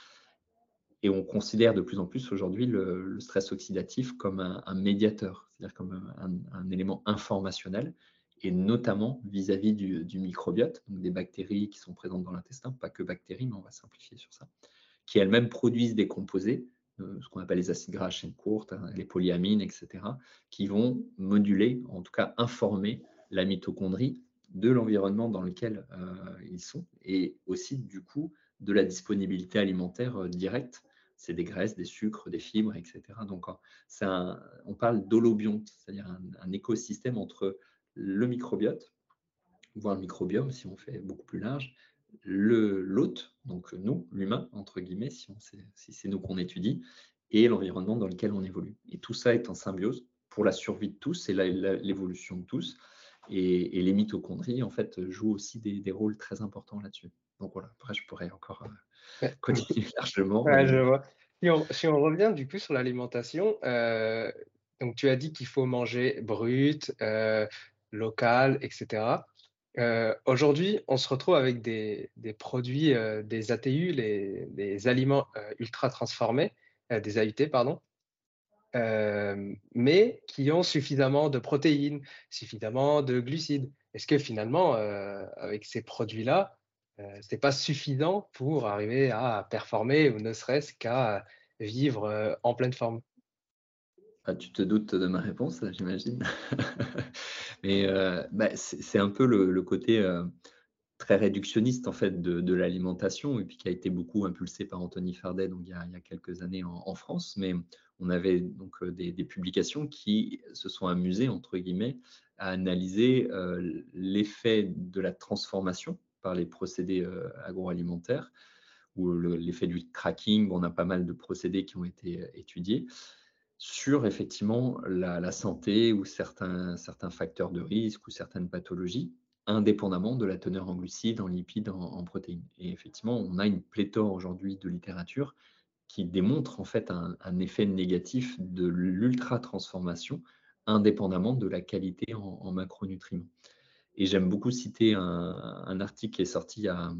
Et on considère de plus en plus aujourd'hui le, stress oxydatif comme un, médiateur, c'est-à-dire comme un, élément informationnel, et notamment vis-à-vis du, microbiote, donc des bactéries qui sont présentes dans l'intestin, pas que bactéries, mais on va simplifier sur ça, qui elles-mêmes produisent des composés, ce qu'on appelle les acides gras à chaîne courte, hein, les polyamines, etc., qui vont moduler, en tout cas informer la mitochondrie de l'environnement dans lequel euh, ils sont, et aussi du coup de la disponibilité alimentaire euh, directe c'est des graisses, des sucres, des fibres, etc. Donc, on parle d'holobionte, c'est-à-dire un, écosystème entre le microbiote, voire le microbiome si on fait beaucoup plus large, l'hôte, donc nous, l'humain, entre guillemets, si, c'est nous qu'on étudie, et l'environnement dans lequel on évolue. Et tout ça est en symbiose pour la survie de tous et l'évolution de tous. Et, les mitochondries, en fait, jouent aussi des, rôles très importants là-dessus. Donc voilà, après, je pourrais encore euh, continuer *laughs* largement. je vois. Si on, revient du coup sur l'alimentation, euh, donc tu as dit qu'il faut manger brut, euh, local, etc. Aujourd'hui, on se retrouve avec des, produits, des ATU, les, les aliments ultra transformés, des AUT, pardon, mais qui ont suffisamment de protéines, suffisamment de glucides. Est-ce que finalement, avec ces produits-là, ce n'est pas suffisant pour arriver à performer ou ne serait-ce qu'à vivre en pleine forme? Tu te doutes de ma réponse, *laughs* j'imagine. mais bah, c'est un peu le, côté très réductionniste en fait de, l'alimentation et puis qui a été beaucoup impulsé par Anthony Fardet il y a, quelques années en, France. Mais on avait donc euh, des, publications qui se sont amusées entre guillemets à analyser euh, l'effet de la transformation par les procédés euh, agroalimentaires ou l'effet du cracking. On a pas mal de procédés qui ont été étudiés sur effectivement la, santé ou certains, facteurs de risque ou certaines pathologies indépendamment de la teneur en glucides, en lipides, en, protéines. Et effectivement, on a une pléthore aujourd'hui de littérature qui démontre en fait un, effet négatif de l'ultra-transformation indépendamment de la qualité en, macronutriments. Et j'aime beaucoup citer un, article qui est sorti il y, a,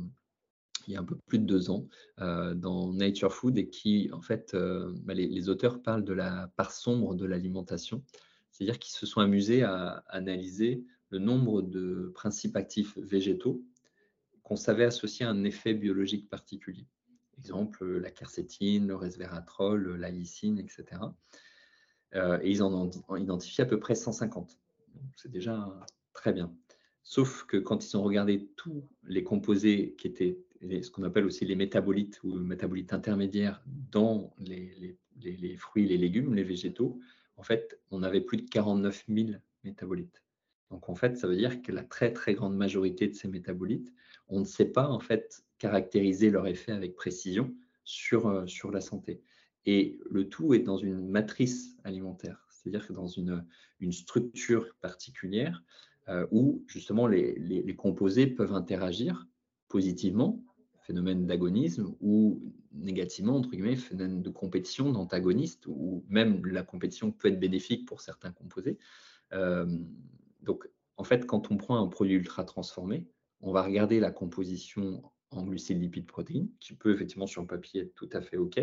il y a, un peu plus de deux ans euh, dans Nature Food et qui, en fait, euh, bah, les, auteurs parlent de la part sombre de l'alimentation, c'est-à-dire qu'ils se sont amusés à analyser le nombre de principes actifs végétaux qu'on savait associer à un effet biologique particulier. Exemple, la quercétine, le resveratrol, la lysine, etc. Euh, et ils en ont identifié à peu près 150. C'est déjà très bien. Sauf que quand ils ont regardé tous les composés qui étaient ce qu'on appelle aussi les métabolites ou métabolites intermédiaires dans les, fruits, les légumes, les végétaux, en fait, on avait plus de 49 000 métabolites. Donc en fait, ça veut dire que la très très grande majorité de ces métabolites, on ne sait pas en fait caractériser leur effet avec précision sur, euh, sur la santé. Et le tout est dans une matrice alimentaire, c'est-à-dire que dans une, une structure particulière euh, où justement les, les, composés peuvent interagir positivement, phénomène d'agonisme, ou négativement, entre guillemets, phénomène de compétition, d'antagoniste, ou même la compétition peut être bénéfique pour certains composés. Euh, donc, en fait, quand on prend un produit ultra transformé, on va regarder la composition en glucides, lipides, protéines, qui peut effectivement sur le papier être tout à fait OK,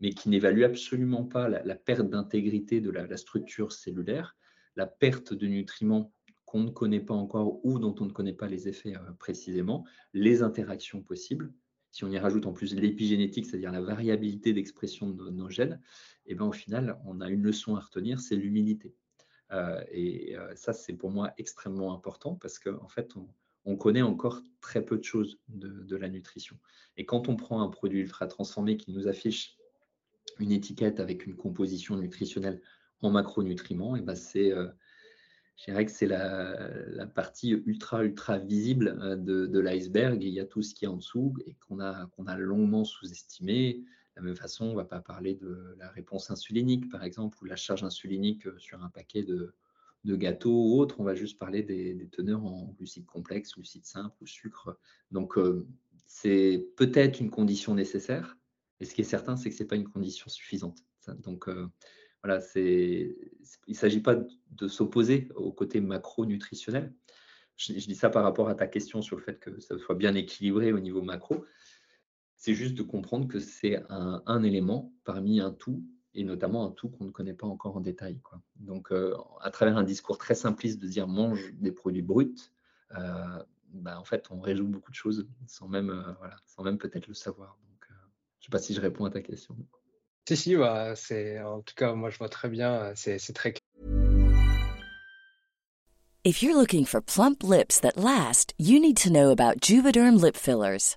mais qui n'évalue absolument pas la, perte d'intégrité de la, structure cellulaire, la perte de nutriments qu'on ne connaît pas encore ou dont on ne connaît pas les effets euh, précisément, les interactions possibles. Si on y rajoute en plus l'épigénétique, c'est-à-dire la variabilité d'expression de nos gènes, et eh ben, au final, on a une leçon à retenir, c'est l'humilité. Euh, et euh, ça, c'est pour moi extrêmement important parce qu'en en fait, on, connaît encore très peu de choses de, la nutrition. Et quand on prend un produit ultra transformé qui nous affiche une étiquette avec une composition nutritionnelle en macronutriments, et ben c'est, euh, je dirais que c'est la, partie ultra ultra visible de, de l'iceberg. Il y a tout ce qui est en dessous et qu'on a qu'on a longuement sous-estimé. De la même façon, on ne va pas parler de la réponse insulinique, par exemple, ou la charge insulinique euh, sur un paquet de, gâteaux ou autre. On va juste parler des, teneurs en glucides complexes, glucides simples ou sucre. Donc, euh, c'est peut-être une condition nécessaire, et ce qui est certain, c'est que ce n'est pas une condition suffisante. Donc, voilà, il ne s'agit pas de s'opposer au côté macro-nutritionnel. Je, dis ça par rapport à ta question sur le fait que ça soit bien équilibré au niveau macro. C'est juste de comprendre que c'est un, élément parmi un tout, et notamment un tout qu'on ne connaît pas encore en détail. Donc, à travers un discours très simpliste de dire mange des produits bruts, bah, en fait, on résout beaucoup de choses sans même, voilà, sans même peut-être le savoir. Je ne sais pas si je réponds à ta question. Si, si, bah, c'est, en tout cas, moi je vois très bien, c'est, c'est très. If you're looking for plump lips that last, you need to know about Juvederm lip fillers.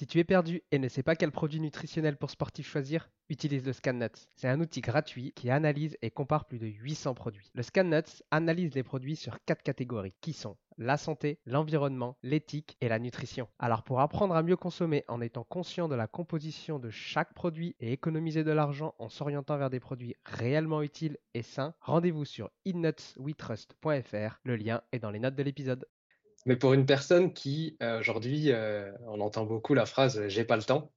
Si tu es perdu et ne sais pas quel produit nutritionnel pour sportif choisir, utilise le ScanNuts. C'est un outil gratuit qui analyse et compare plus de 800 produits. Le ScanNuts analyse les produits sur quatre catégories qui sont la santé, l'environnement, l'éthique et la nutrition. Alors pour apprendre à mieux consommer en étant conscient de la composition de chaque produit et économiser de l'argent en s'orientant vers des produits réellement utiles et sains, rendez-vous sur innutswetrust.fr. Le lien est dans les notes de l'épisode. Mais pour une personne qui, euh, aujourd'hui, euh, on entend beaucoup la phrase j'ai pas le temps,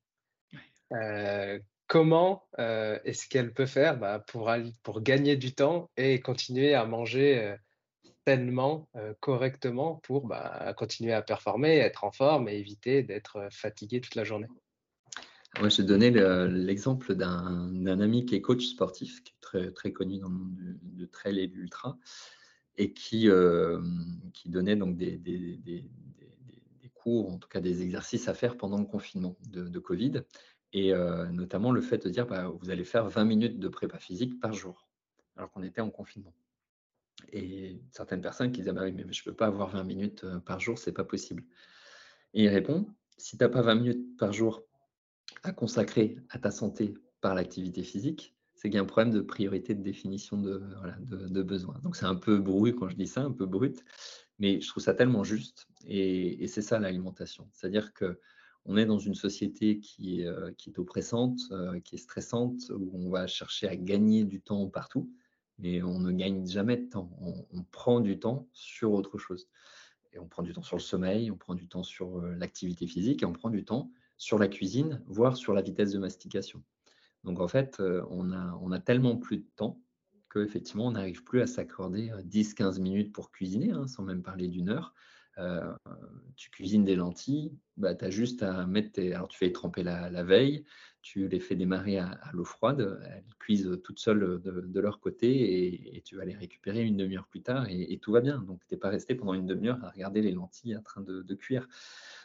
euh, comment est-ce qu'elle peut faire bah, pour, pour gagner du temps et continuer à manger sainement, correctement pour bah, continuer à performer, être en forme et éviter d'être fatigué toute la journée? Moi, j'ai donné l'exemple d'un ami qui est coach sportif, qui est très, très connu dans le monde du, du trail et de l'ultra et qui, euh, qui donnait donc des, cours, en tout cas des exercices à faire pendant le confinement de, Covid, et euh, notamment le fait de dire bah, vous allez faire 20 minutes de prépa physique par jour, alors qu'on était en confinement. Et certaines personnes qui disaient bah mais je ne peux pas avoir 20 minutes euh, par jour, c'est pas possible. Et il répond si tu n'as pas 20 minutes par jour à consacrer à ta santé par l'activité physique, c'est qu'il y a un problème de priorité de définition de, de, besoin. Donc c'est un peu brut quand je dis ça, un peu brut, mais je trouve ça tellement juste. Et, c'est ça l'alimentation. C'est-à-dire que on est dans une société qui est, euh, oppressante, euh, qui est stressante, où on va chercher à gagner du temps partout, mais on ne gagne jamais de temps. On, on prend du temps sur autre chose. Et on prend du temps sur le sommeil, on prend du temps sur euh, l'activité physique et on prend du temps sur la cuisine, voire sur la vitesse de mastication. Donc en fait, euh, on a, tellement plus de temps qu'effectivement, on n'arrive plus à s'accorder 10-15 euh, minutes pour cuisiner, hein, sans même parler d'une heure. Euh, tu cuisines des lentilles, bah, tu as juste à mettre tes... Alors tu fais tremper la, veille, tu les fais démarrer à, l'eau froide, elles cuisent toutes seules de, leur côté et, tu vas les récupérer une demi-heure plus tard et, tout va bien. Donc tu n'es pas resté pendant une demi-heure à regarder les lentilles en train de cuire.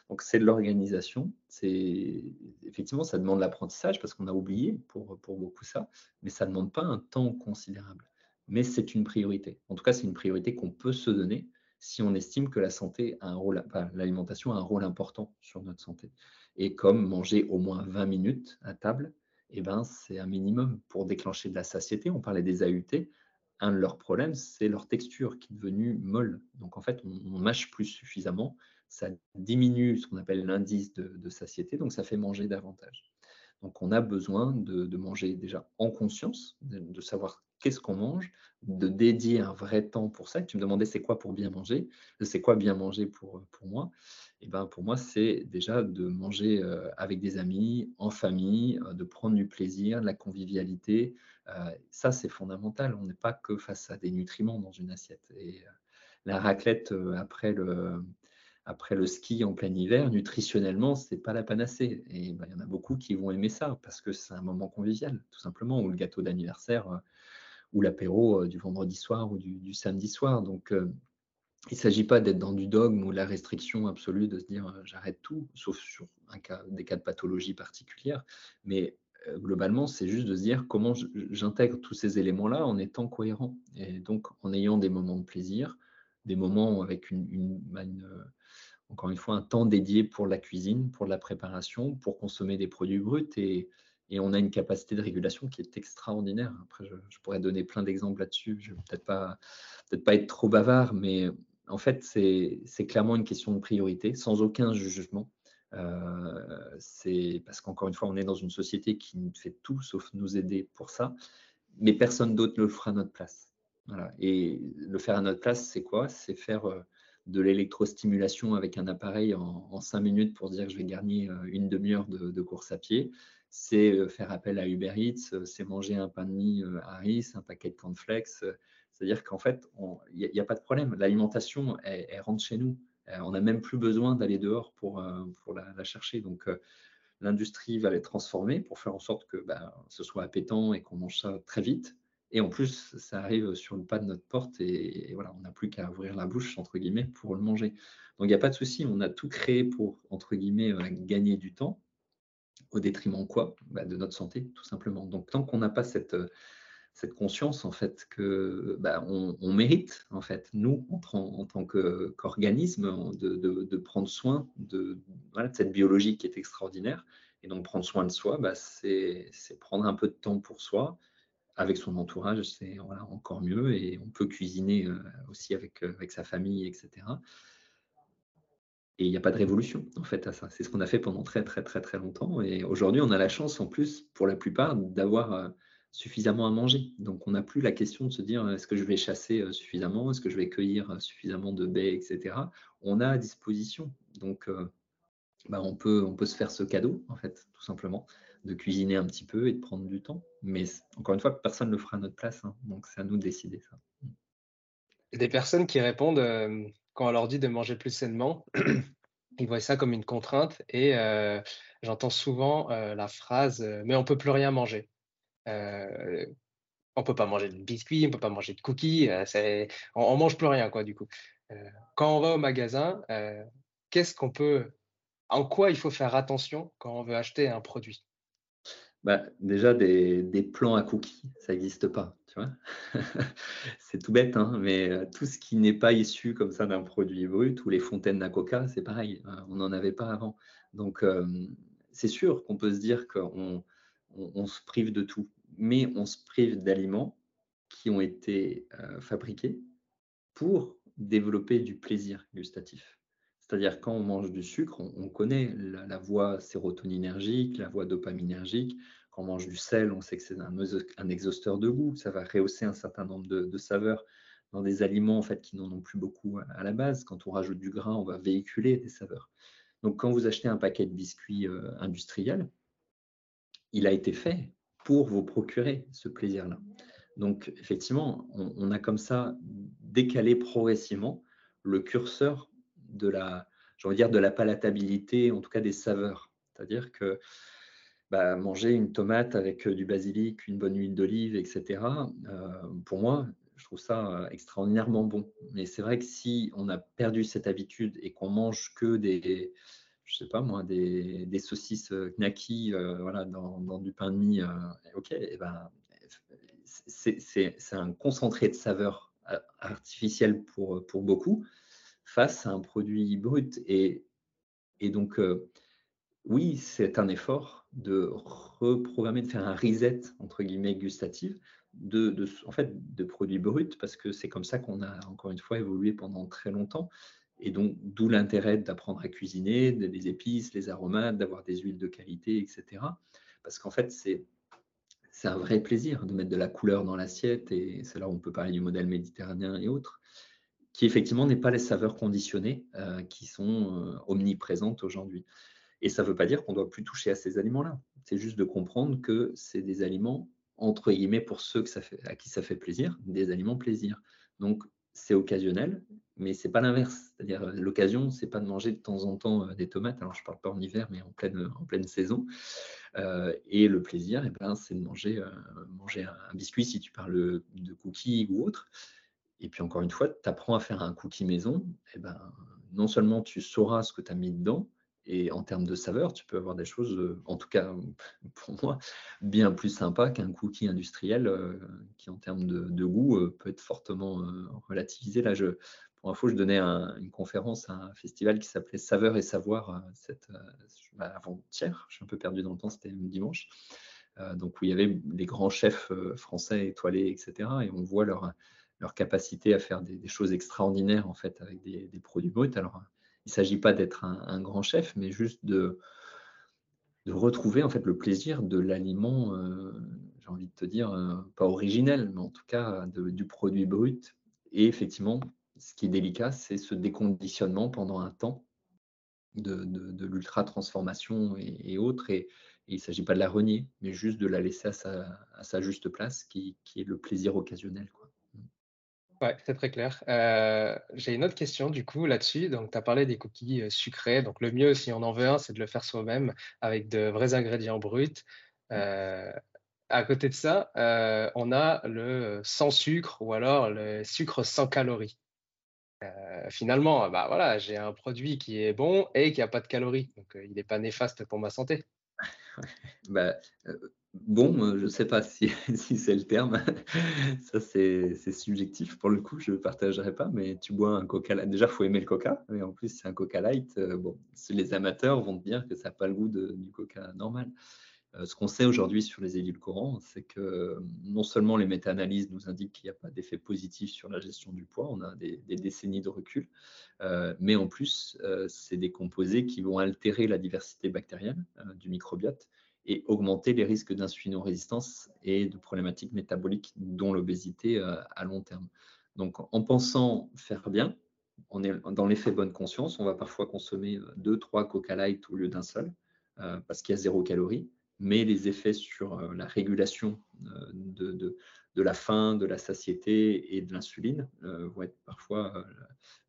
Donc c'est de l'organisation. C'est effectivement ça demande l'apprentissage parce qu'on a oublié pour, pour beaucoup ça, mais ça demande pas un temps considérable. Mais c'est une priorité. En tout cas, c'est une priorité qu'on peut se donner si on estime que la santé a un rôle, l'alimentation a un rôle important sur notre santé. Et comme manger au moins 20 minutes à table, eh ben, c'est un minimum pour déclencher de la satiété. On parlait des AUT. un de leurs problèmes, c'est leur texture qui est devenue molle. Donc en fait, on, on mâche plus suffisamment, ça diminue ce qu'on appelle l'indice de, satiété, donc ça fait manger davantage. Donc on a besoin de, manger déjà en conscience, de, de savoir qu'est-ce qu'on mange, de dédier un vrai temps pour ça. Tu me demandais c'est quoi pour bien manger, c'est quoi bien manger pour, pour moi? Et ben pour moi, c'est déjà de manger euh, avec des amis, en famille, euh, de prendre du plaisir, de la convivialité. Euh, ça, c'est fondamental. On n'est pas que face à des nutriments dans une assiette. Et la raclette après le, après le ski en plein hiver, nutritionnellement, c'est pas la panacée. Et ben, il y en a beaucoup qui vont aimer ça parce que c'est un moment convivial, tout simplement, ou le gâteau d'anniversaire ou l'apéro du vendredi soir ou du, samedi soir. Donc, il ne s'agit pas d'être dans du dogme ou la restriction absolue, de se dire j'arrête tout, sauf sur des cas de pathologie particulière. Mais globalement, c'est juste de se dire comment j'intègre tous ces éléments-là en étant cohérent. Et donc en ayant des moments de plaisir, des moments avec une, encore une fois un temps dédié pour la cuisine, pour la préparation, pour consommer des produits bruts. Et, on a une capacité de régulation qui est extraordinaire. Après, je, je pourrais donner plein d'exemples là-dessus. Je ne vais peut-être pas, peut pas être trop bavard, mais en fait, c'est clairement une question de priorité, sans aucun jugement. Euh, c'est parce qu'encore une fois, on est dans une société qui fait tout sauf nous aider pour ça, mais personne d'autre ne le fera à notre place. Voilà. Et le faire à notre place, c'est quoi? C'est faire euh, de l'électrostimulation avec un appareil en, en, cinq minutes pour dire que je vais gagner euh, une demi-heure de, course à pied. C'est euh, faire appel à Uber Eats, euh, c'est manger un pain de mie Harris, un paquet de cornflakes. C'est-à-dire qu'en fait, il n'y a, pas de problème. L'alimentation, elle, rentre chez nous. On n'a même plus besoin d'aller dehors pour, pour la, chercher. Donc, l'industrie va les transformer pour faire en sorte que bah, ce soit appétant et qu'on mange ça très vite. Et en plus, ça arrive sur le pas de notre porte et, voilà, on n'a plus qu'à ouvrir la bouche, entre guillemets, pour le manger. Donc, il n'y a pas de souci, on a tout créé pour, entre guillemets, gagner du temps. Au détriment quoi? Bah, De notre santé, tout simplement. Donc, tant qu'on n'a pas cette, cette conscience en fait que bah, on, mérite en fait nous en, tant qu'organisme de, prendre soin de, cette biologie qui est extraordinaire et donc prendre soin de soi bah, c'est prendre un peu de temps pour soi avec son entourage c'est voilà, encore mieux et on peut cuisiner euh, aussi avec, euh, avec sa famille etc et il n'y a pas de révolution en fait à ça c'est ce qu'on a fait pendant très très très très longtemps et aujourd'hui on a la chance en plus pour la plupart d'avoir euh, suffisamment à manger. Donc on n'a plus la question de se dire est-ce que je vais chasser suffisamment, est-ce que je vais cueillir suffisamment de baies, etc. On a à disposition. Donc bah, on, peut, on peut se faire ce cadeau, en fait, tout simplement, de cuisiner un petit peu et de prendre du temps. Mais encore une fois, personne ne le fera à notre place. Hein. donc c'est à nous de décider ça. Des personnes qui répondent euh, quand on leur dit de manger plus sainement. *clears throat* ils voient ça comme une contrainte et euh, j'entends souvent euh, la phrase mais on peut plus rien manger. On peut pas manger de biscuits, on peut pas manger de cookies, on, on, mange plus rien quoi du coup. Quand on va au magasin, qu'est-ce qu'on peut, en quoi il faut faire attention quand on veut acheter un produit? Bah, déjà des, des, plans à cookies, ça n'existe pas, tu vois. *laughs* c'est tout bête, hein, mais tout ce qui n'est pas issu comme ça d'un produit brut ou les fontaines à coca, c'est pareil, on n'en avait pas avant. Donc c'est sûr qu'on peut se dire qu'on on, on se prive de tout mais on se prive d'aliments qui ont été euh, fabriqués pour développer du plaisir gustatif. C'est-à-dire quand on mange du sucre, on, on connaît la, voie sérotoninergique, la voie dopaminergique. Quand on mange du sel, on sait que c'est un, un, exhausteur de goût. Ça va rehausser un certain nombre de, saveurs dans des aliments en fait qui n'en ont plus beaucoup à, la base. Quand on rajoute du gras, on va véhiculer des saveurs. Donc quand vous achetez un paquet de biscuits euh, industriels, il a été fait pour vous procurer ce plaisir-là. Donc, effectivement, on, a comme ça décalé progressivement le curseur de la, dire, de la palatabilité, en tout cas des saveurs. C'est-à-dire que bah, manger une tomate avec du basilic, une bonne huile d'olive, etc., euh, pour moi, je trouve ça extraordinairement bon. Mais c'est vrai que si on a perdu cette habitude et qu'on mange que des, je sais pas moi, des, des saucisses knacky euh, voilà, dans, dans, du pain de mie, euh, ok, et eh ben, c'est un concentré de saveur artificielle pour, pour beaucoup face à un produit brut. Et, et donc, euh, oui, c'est un effort de reprogrammer, de faire un reset, entre guillemets, gustatif, de, en fait, de produits bruts, parce que c'est comme ça qu'on a, encore une fois, évolué pendant très longtemps. Et donc, d'où l'intérêt d'apprendre à cuisiner, des épices, les aromates, d'avoir des huiles de qualité, etc. Parce qu'en fait, c'est c'est un vrai plaisir de mettre de la couleur dans l'assiette, et c'est là où on peut parler du modèle méditerranéen et autres, qui effectivement n'est pas les saveurs conditionnées euh, qui sont euh, omniprésentes aujourd'hui. Et ça ne veut pas dire qu'on ne doit plus toucher à ces aliments-là. C'est juste de comprendre que c'est des aliments, entre guillemets, pour ceux que ça fait, à qui ça fait plaisir, des aliments plaisir. Donc, c'est occasionnel, mais c'est pas l'inverse. C'est-à-dire, euh, l'occasion, c'est pas de manger de temps en temps des tomates. Alors, je parle pas en hiver, mais en pleine, en pleine saison. et le plaisir, eh ben, c'est de manger, manger un biscuit si tu parles de cookies ou autre. Et puis encore une fois, tu apprends à faire un cookie maison, et eh ben, non seulement tu sauras ce que tu as mis dedans, et en termes de saveur, tu peux avoir des choses, euh, en tout cas *laughs* pour moi, bien plus sympas qu'un cookie industriel euh, qui, en termes de, goût, euh, peut être fortement relativisé. Là, je, pour info, je donnais une conférence à un festival qui s'appelait Saveur et Savoir bah, avant-hier. Je suis un peu perdu dans le temps, c'était dimanche. donc, où il y avait les grands chefs français étoilés, etc. Et on voit leur leur capacité à faire des, choses extraordinaires en fait avec des, produits bruts. Alors, il ne s'agit pas d'être un, grand chef, mais juste de, retrouver en fait le plaisir de l'aliment, euh, j'ai envie de te dire, euh, pas originel, mais en tout cas du produit brut. Et effectivement, ce qui est délicat, c'est ce déconditionnement pendant un temps de, l'ultra-transformation et, autres. Et, il ne s'agit pas de la renier, mais juste de la laisser à sa, juste place, qui, est le plaisir occasionnel. Ouais, c'est très clair. Euh, j'ai une autre question du coup là-dessus. Donc, tu as parlé des cookies euh, sucrés. Donc, le mieux, si on en veut un, c'est de le faire soi-même avec de vrais ingrédients bruts. Euh, à côté de ça, on a le sans sucre ou alors le sucre sans calories. finalement, bah voilà, j'ai un produit qui est bon et qui n'a pas de calories. Donc, il n'est pas néfaste pour ma santé. *laughs* bah, Bon, je ne sais pas *laughs* si, c'est le terme. *laughs* Ça, c'est subjectif. Pour le coup, je ne partagerai pas, mais tu bois un Coca Light. Déjà, il faut aimer le Coca. Mais en plus, c'est un Coca Light. bon, les amateurs vont te dire que ça n'a pas le goût du Coca normal. Ce qu'on sait aujourd'hui sur les édulcorants, c'est que non seulement les méta-analyses nous indiquent qu'il n'y a pas d'effet positif sur la gestion du poids, on a des, décennies de recul, mais en plus, c'est des composés qui vont altérer la diversité bactérienne du microbiote et augmenter les risques d'insulinorésistance et de problématiques métaboliques, dont l'obésité euh, à long terme. Donc, en pensant faire bien, on est dans l'effet bonne conscience, on va parfois consommer euh, deux, trois Coca Light au lieu d'un seul, euh, parce qu'il y a zéro calorie, mais les effets sur la régulation de, de, la faim, de la satiété et de l'insuline vont être parfois,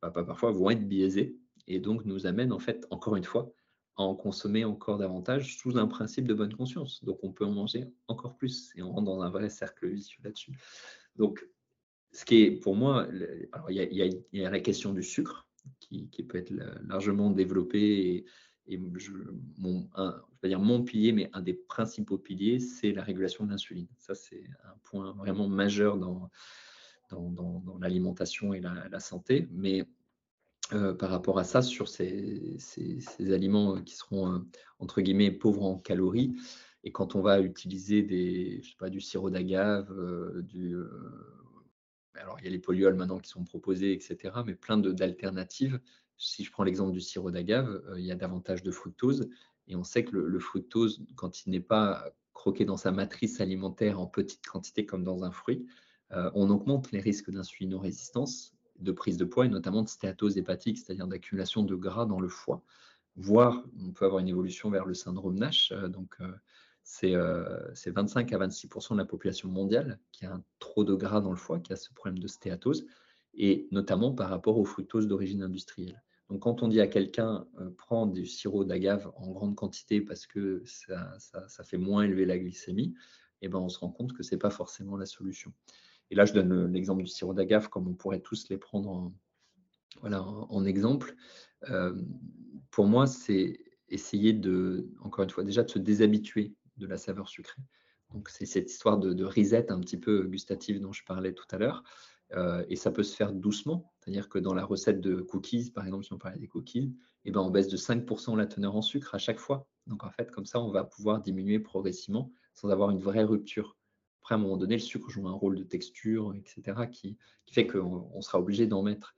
pas parfois, vont être biaisés et donc nous amènent en fait, encore une fois, en consommer encore davantage sous un principe de bonne conscience. Donc on peut en manger encore plus et on rentre dans un vrai cercle vicieux là-dessus. Donc ce qui est pour moi, alors il y, a, la question du sucre qui, peut être largement développée et, je, mon, dire mon pilier, mais un des principaux piliers, c'est la régulation de l'insuline. Ça, c'est un point vraiment majeur dans, dans, l'alimentation et la, santé. Mais euh, par rapport à ça sur ces, aliments euh, qui seront euh, entre guillemets pauvres en calories. Et quand on va utiliser des, je sais pas, du sirop d'agave, du, alors il y a les polyols maintenant qui sont proposés, etc., mais plein d'alternatives. Si je prends l'exemple du sirop d'agave, il y a davantage de fructose. Et on sait que le, fructose, quand il n'est pas croqué dans sa matrice alimentaire en petite quantité comme dans un fruit, on augmente les risques d'insulinorésistance de prise de poids et notamment de stéatose hépatique, c'est-à-dire d'accumulation de gras dans le foie, voire on peut avoir une évolution vers le syndrome NASH. Euh, donc, euh, c'est 25 euh, à 26% de la population mondiale qui a un trop de gras dans le foie, qui a ce problème de stéatose, et notamment par rapport au fructose d'origine industrielle. Donc, quand on dit à quelqu'un prends du sirop d'agave en grande quantité parce que ça, fait moins élever la glycémie, eh ben, on se rend compte que ce n'est pas forcément la solution. Et là, je donne l'exemple du sirop d'agave, comme on pourrait tous les prendre en, voilà, en, exemple. Euh, pour moi, c'est essayer de, encore une fois, déjà de se déshabituer de la saveur sucrée. Donc, c'est cette histoire de, de, un petit peu gustative dont je parlais tout à l'heure. Euh, et ça peut se faire doucement. C'est-à-dire que dans la recette de cookies, par exemple, si on parlait des cookies, eh ben, on baisse de 5% la teneur en sucre à chaque fois. Donc, en fait, comme ça, on va pouvoir diminuer progressivement sans avoir une vraie rupture Après, à un moment donné, le sucre joue un rôle de texture, etc., qui, fait qu'on sera obligé d'en mettre.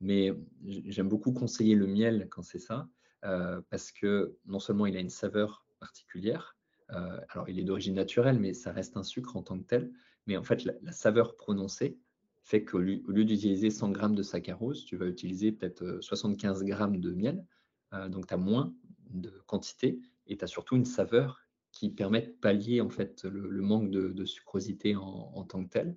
Mais j'aime beaucoup conseiller le miel quand c'est ça, euh, parce que non seulement il a une saveur particulière, euh, alors il est d'origine naturelle, mais ça reste un sucre en tant que tel, mais en fait la, saveur prononcée fait qu'au lieu, d'utiliser 100 g de saccharose, tu vas utiliser peut-être 75 g de miel, donc tu as moins de quantité et tu as surtout une saveur qui permet de pallier en fait le, manque de, sucrosité en, tant que tel.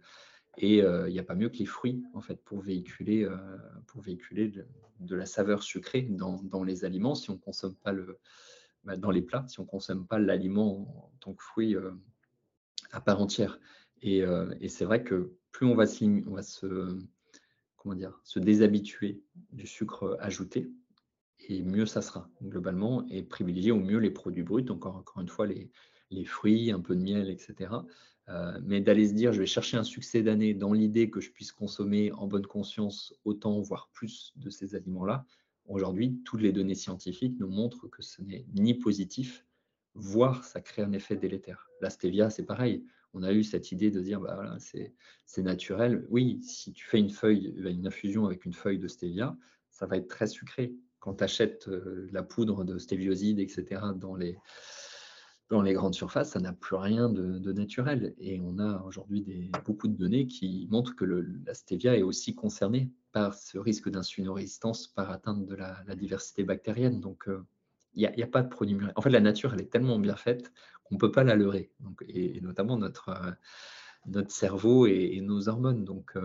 Et euh, il n'y a pas mieux que les fruits en fait pour véhiculer, euh, pour véhiculer de, la saveur sucrée dans, les aliments si on consomme pas le bah, dans les plats si on consomme pas l'aliment en, tant que fruit euh, à part entière. Et, c'est vrai que plus on va, se déshabituer du sucre ajouté, et mieux ça sera globalement, et privilégier au mieux les produits bruts, encore, une fois les, fruits, un peu de miel, etc. Euh, mais d'aller se dire, je vais chercher un succès d'année dans l'idée que je puisse consommer en bonne conscience autant, voire plus de ces aliments-là. Aujourd'hui, toutes les données scientifiques nous montrent que ce n'est ni positif, voire ça crée un effet délétère. La stevia, c'est pareil. On a eu cette idée de dire, bah c'est naturel. Oui, si tu fais une feuille, une infusion avec une feuille de stevia, ça va être très sucré quand tu achètes euh, la poudre de stévioside, etc., dans les, dans les grandes surfaces, ça n'a plus rien de, naturel. Et on a aujourd'hui beaucoup de données qui montrent que la stevia est aussi concernée par ce risque d'insulinorésistance par atteinte de la, diversité bactérienne. Donc, euh, n'y a, pas de produit En fait, la nature, elle est tellement bien faite qu'on ne peut pas la leurrer. Donc, et, notamment notre, euh, notre cerveau et, nos hormones. Donc,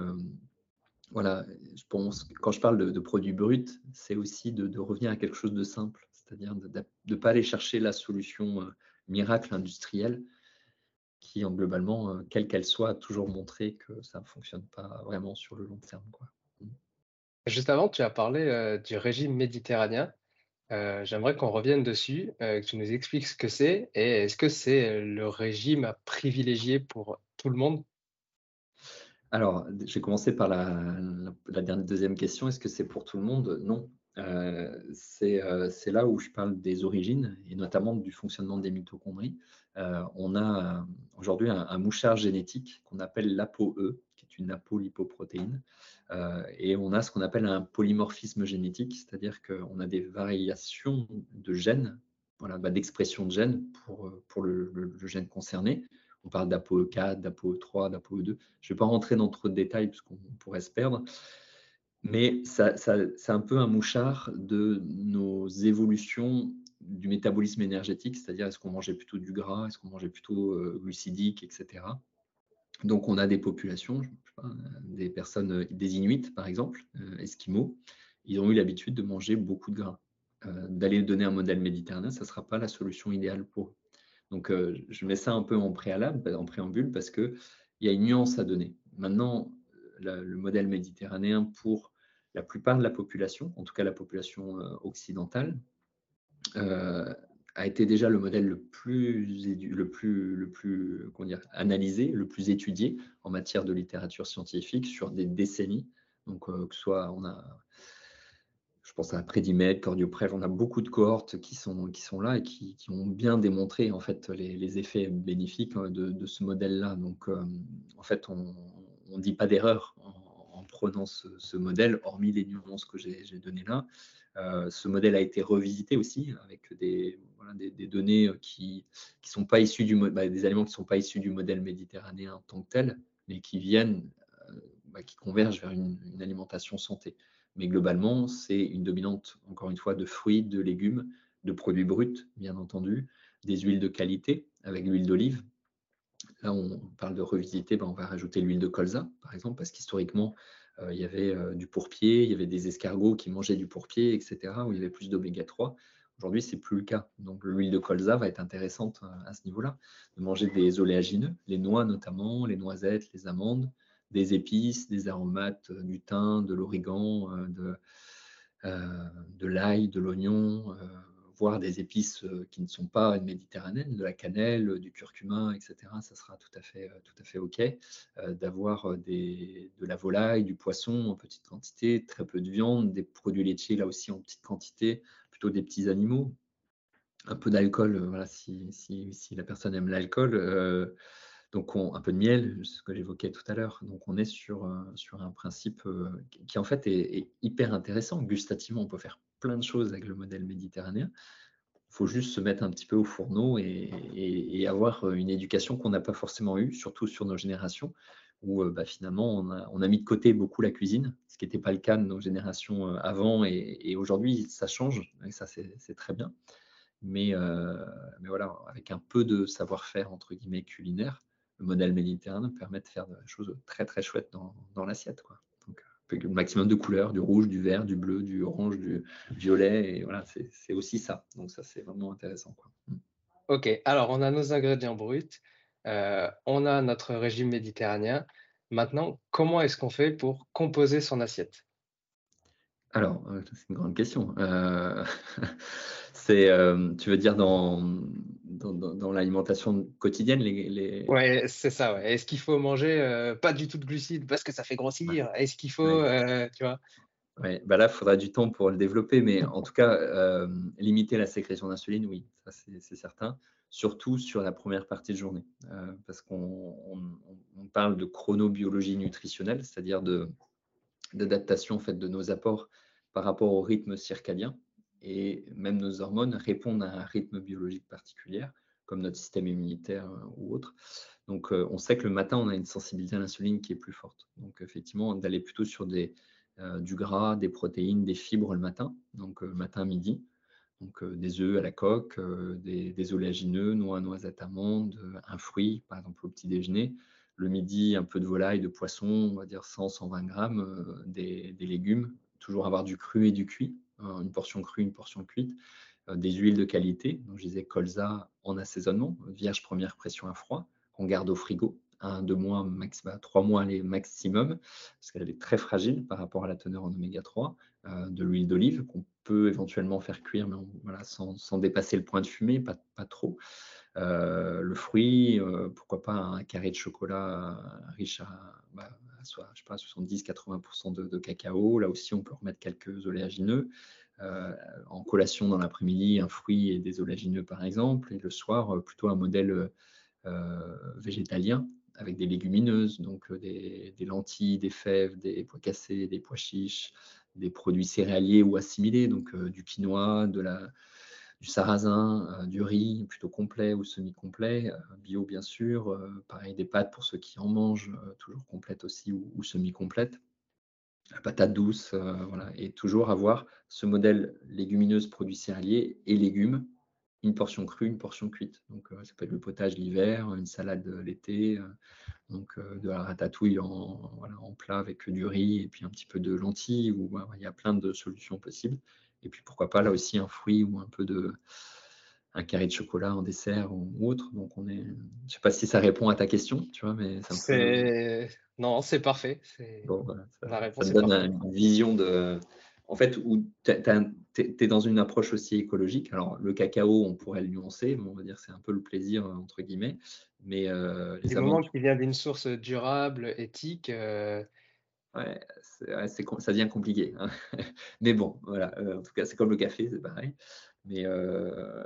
voilà, je pense quand je parle de, produits bruts, c'est aussi de, revenir à quelque chose de simple, c'est-à-dire de ne pas aller chercher la solution euh, miracle industrielle qui, en globalement, euh, quelle qu'elle soit, a toujours montré que ça ne fonctionne pas vraiment sur le long terme. Quoi. Juste avant, tu as parlé euh, du régime méditerranéen. J'aimerais qu'on revienne dessus, que tu nous expliques ce que c'est et est-ce que c'est le régime à privilégier pour tout le monde? Alors, j'ai commencé par la, deuxième question. Est-ce que c'est pour tout le monde? Non. Euh, euh, c'est là où je parle des origines et notamment du fonctionnement des mitochondries. Euh, on a aujourd'hui un, mouchard génétique qu'on appelle l'ApoE, une apolipoprotéine, et on a ce qu'on appelle un polymorphisme génétique, c'est-à-dire qu'on a des variations de gènes, voilà, bah, d'expression de gènes pour, le, gène concerné. On parle d'ApoE4, d'ApoE3, d'ApoE2. Je ne vais pas rentrer dans trop de détails parce qu'on pourrait se perdre. Mais c'est un peu un mouchard de nos évolutions du métabolisme énergétique, c'est-à-dire est-ce qu'on mangeait plutôt du gras, est-ce qu'on mangeait plutôt euh, glucidique, etc. Donc on a des populations, des personnes, des Inuits par exemple, euh, Esquimaux, ils ont eu l'habitude de manger beaucoup de gras. Euh, d'aller donner un modèle méditerranéen, ça ne sera pas la solution idéale pour eux. Donc, euh, je mets ça un peu en préalable, en préambule, parce qu'il y a une nuance à donner. Maintenant, le modèle méditerranéen, pour la plupart de la population, en tout cas la population euh, occidentale, euh, a été déjà le modèle le plus, le plus, le plus dire, analysé, le plus étudié en matière de littérature scientifique sur des décennies. Donc, que ce soit, on a je pense à Prédimed, Cordioprev, on a beaucoup de cohortes qui sont, qui sont là et qui, ont bien démontré en fait les, effets bénéfiques hein, de, ce modèle-là. Donc, euh, en fait, on ne dit pas d'erreur en, prenant ce, modèle, hormis les nuances que j'ai données là. Euh, ce modèle a été revisité aussi avec des, des, données qui, qui sont pas issues du bah, des aliments qui ne sont pas issus du modèle méditerranéen en tant que tel, mais qui viennent, euh, bah, qui convergent vers une, alimentation santé. Mais globalement, c'est une dominante, encore une fois, de fruits, de légumes, de produits bruts, bien entendu, des huiles de qualité avec l'huile d'olive. Là, on parle de revisiter, ben, on va rajouter l'huile de colza, par exemple, parce qu'historiquement, euh, il y avait euh, du pourpier, il y avait des escargots qui mangeaient du pourpier, etc., où il y avait plus d'oméga 3. Aujourd'hui, ce n'est plus le cas. Donc, l'huile de colza va être intéressante euh, à ce niveau-là. De manger des oléagineux, les noix notamment, les noisettes, les amandes, des épices, des aromates, euh, du thym, de l'origan, de, euh, de l'ail, de l'oignon, voire des épices qui ne sont pas méditerranéennes, de la cannelle, du curcuma, etc. Ça sera tout à fait, tout à fait OK. D'avoir de la volaille, du poisson en petite quantité, très peu de viande, des produits laitiers là aussi en petite quantité, des petits animaux. Un peu d'alcool, voilà, si, si, si, la personne aime l'alcool Donc, un peu de miel, ce que j'évoquais tout à l'heure. Donc, on est sur, sur un principe qui, en fait, est, hyper intéressant. Gustativement, on peut faire plein de choses avec le modèle méditerranéen. Il faut juste se mettre un petit peu au fourneau et, avoir une éducation qu'on n'a pas forcément eue, surtout sur nos générations, où bah, finalement, on a, mis de côté beaucoup la cuisine, ce qui n'était pas le cas de nos générations avant. Et, aujourd'hui, ça change, et ça, c'est très bien. Mais, mais voilà, avec un peu de savoir-faire, entre guillemets, culinaire, le modèle méditerranéen permet de faire des choses très très chouettes dans, l'assiette. Donc, euh, le maximum de couleurs, du rouge, du vert, du bleu, du orange, du violet, et voilà, c'est aussi ça. Donc ça, c'est vraiment intéressant. Quoi. Ok, alors on a nos ingrédients bruts, euh, on a notre régime méditerranéen. Maintenant, comment est-ce qu'on fait pour composer son assiette? Alors, euh, c'est une grande question. *laughs* c'est, tu veux dire dans dans, l'alimentation quotidienne les, les... Ouais, c'est ça. Ouais. Est-ce qu'il faut manger euh, pas du tout de glucides parce que ça fait grossir? Est-ce qu'il faut, euh, tu vois? Ouais, bah là, il faudra du temps pour le développer, mais en tout cas, euh, limiter la sécrétion d'insuline, oui, ça c'est certain, surtout sur la première partie de journée, parce qu'on on, parle de chronobiologie nutritionnelle, c'est-à-dire d'adaptation en fait, de nos apports par rapport au rythme circadien et même nos hormones répondent à un rythme biologique particulier, comme notre système immunitaire euh, ou autre. Donc, euh, on sait que le matin, on a une sensibilité à l'insuline qui est plus forte. Donc, effectivement, d'aller plutôt sur des, euh, du gras, des protéines, des fibres le matin, donc matin, midi. Donc, des œufs à la coque, des, des, oléagineux, noix, noisettes, amandes, un fruit, par exemple, au petit déjeuner. Le midi, un peu de volaille, de poisson, on va dire 100, 120 grammes, des, légumes, toujours avoir du cru et du cuit une portion crue, une portion cuite, euh, des huiles de qualité, donc je disais colza en assaisonnement, vierge première pression à froid, qu'on garde au frigo, un, deux mois, max, bah, trois mois les maximum, parce qu'elle est très fragile par rapport à la teneur en oméga 3, euh, de l'huile d'olive qu'on peut éventuellement faire cuire, mais voilà, sans, dépasser le point de fumée, pas, trop. Euh, le fruit, pourquoi pas un carré de chocolat riche à, bah, soit, je sais pas, 70-80% de, cacao. Là aussi, on peut remettre quelques oléagineux. Euh, en collation dans l'après-midi, un fruit et des oléagineux par exemple. Et le soir, euh, plutôt un modèle euh, végétalien avec des légumineuses, donc des, lentilles, des fèves, des pois cassés, des pois chiches, des produits céréaliers ou assimilés, donc du quinoa, de la, du sarrasin, euh, du riz plutôt complet ou semi-complet, euh, bio bien sûr, euh, pareil des pâtes pour ceux qui en mangent, toujours complètes aussi ou, semi-complètes, la patate douce, voilà, et toujours avoir ce modèle légumineuse, produits céréaliers et légumes, une portion crue, une portion cuite. Donc ça peut être le potage l'hiver, une salade l'été, donc de la ratatouille en, en, plat avec du riz et puis un petit peu de lentilles, ou il y a plein de solutions possibles. Et puis pourquoi pas là aussi un fruit ou un peu de un carré de chocolat en dessert ou, autre. Donc on est, je sais pas si ça répond à ta question, tu vois, mais c'est non, c'est parfait. Bon, ça, ça donne une vision de, en fait, où tu es, dans une approche aussi écologique. Alors le cacao, on pourrait le nuancer, mais on va dire c'est un peu le plaisir entre guillemets. Mais euh, les amandes qui vient d'une source durable, éthique. Euh, Ouais, ça devient compliqué. Hein. *laughs* Mais bon, voilà. Euh, en tout cas, c'est comme le café, c'est pareil. Mais euh,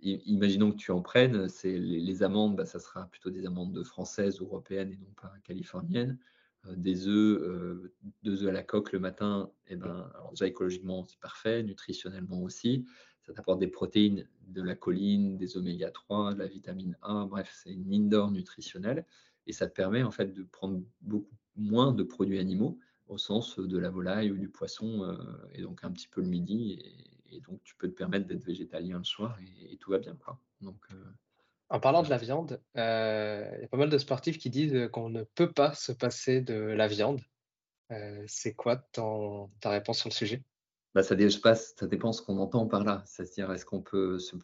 imaginons que tu en prennes, c'est les, amandes, bah, ça sera plutôt des amandes françaises, européennes et non pas californiennes. Euh, des œufs, deux œufs à la coque le matin, et eh ben, alors déjà écologiquement c'est parfait, nutritionnellement aussi. Ça t'apporte des protéines, de la choline, des oméga 3, de la vitamine A. Bref, c'est une mine d'or nutritionnelle et ça te permet en fait de prendre beaucoup moins de produits animaux au sens de la volaille ou du poisson, euh, et donc un petit peu le midi, et, donc tu peux te permettre d'être végétalien le soir, et, tout va bien. Quoi. Donc, euh, en parlant de la viande, euh, il y a pas mal de sportifs qui disent qu'on ne peut pas se passer de la viande. c'est quoi ta réponse sur le sujet? Bah, ça, ça dépend ce qu'on entend par là. C'est-à-dire, est-ce qu'on peut se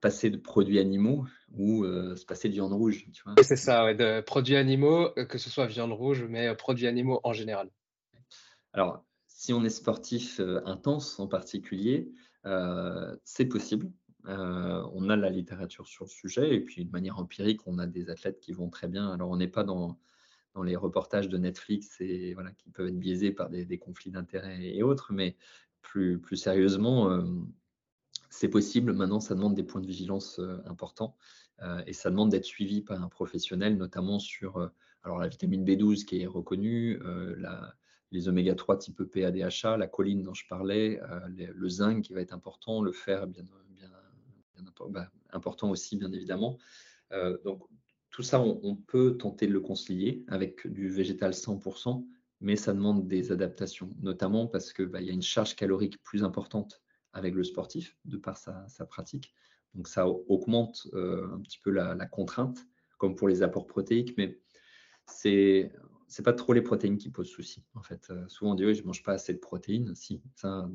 passer de produits animaux ou euh, se passer de viande rouge C'est ça, de produits animaux, euh, que ce soit viande rouge, mais euh, produits animaux en général. Alors, si on est sportif intense en particulier, c'est possible. On a la littérature sur le sujet et puis de manière empirique, on a des athlètes qui vont très bien. Alors, on n'est pas dans, dans les reportages de Netflix et voilà, qui peuvent être biaisés par des, conflits d'intérêts et autres, mais plus, plus sérieusement, euh, c'est possible. Maintenant, ça demande des points de vigilance euh, importants. et ça demande d'être suivi par un professionnel, notamment sur alors la vitamine B12 qui est reconnue, les oméga 3 type PADHA, la choline dont je parlais, le zinc qui va être important, le fer bien, bien, bah, important aussi bien évidemment. donc tout ça, on, peut tenter de le concilier avec du végétal 100%, mais ça demande des adaptations, notamment parce qu'il bah, y a une charge calorique plus importante avec le sportif, de par sa, pratique. Donc ça augmente euh, un petit peu la, contrainte, comme pour les apports protéiques, mais c'est c'est pas trop les protéines qui posent souci. En fait, euh, souvent on dit oui, je mange pas assez de protéines. Si, ça,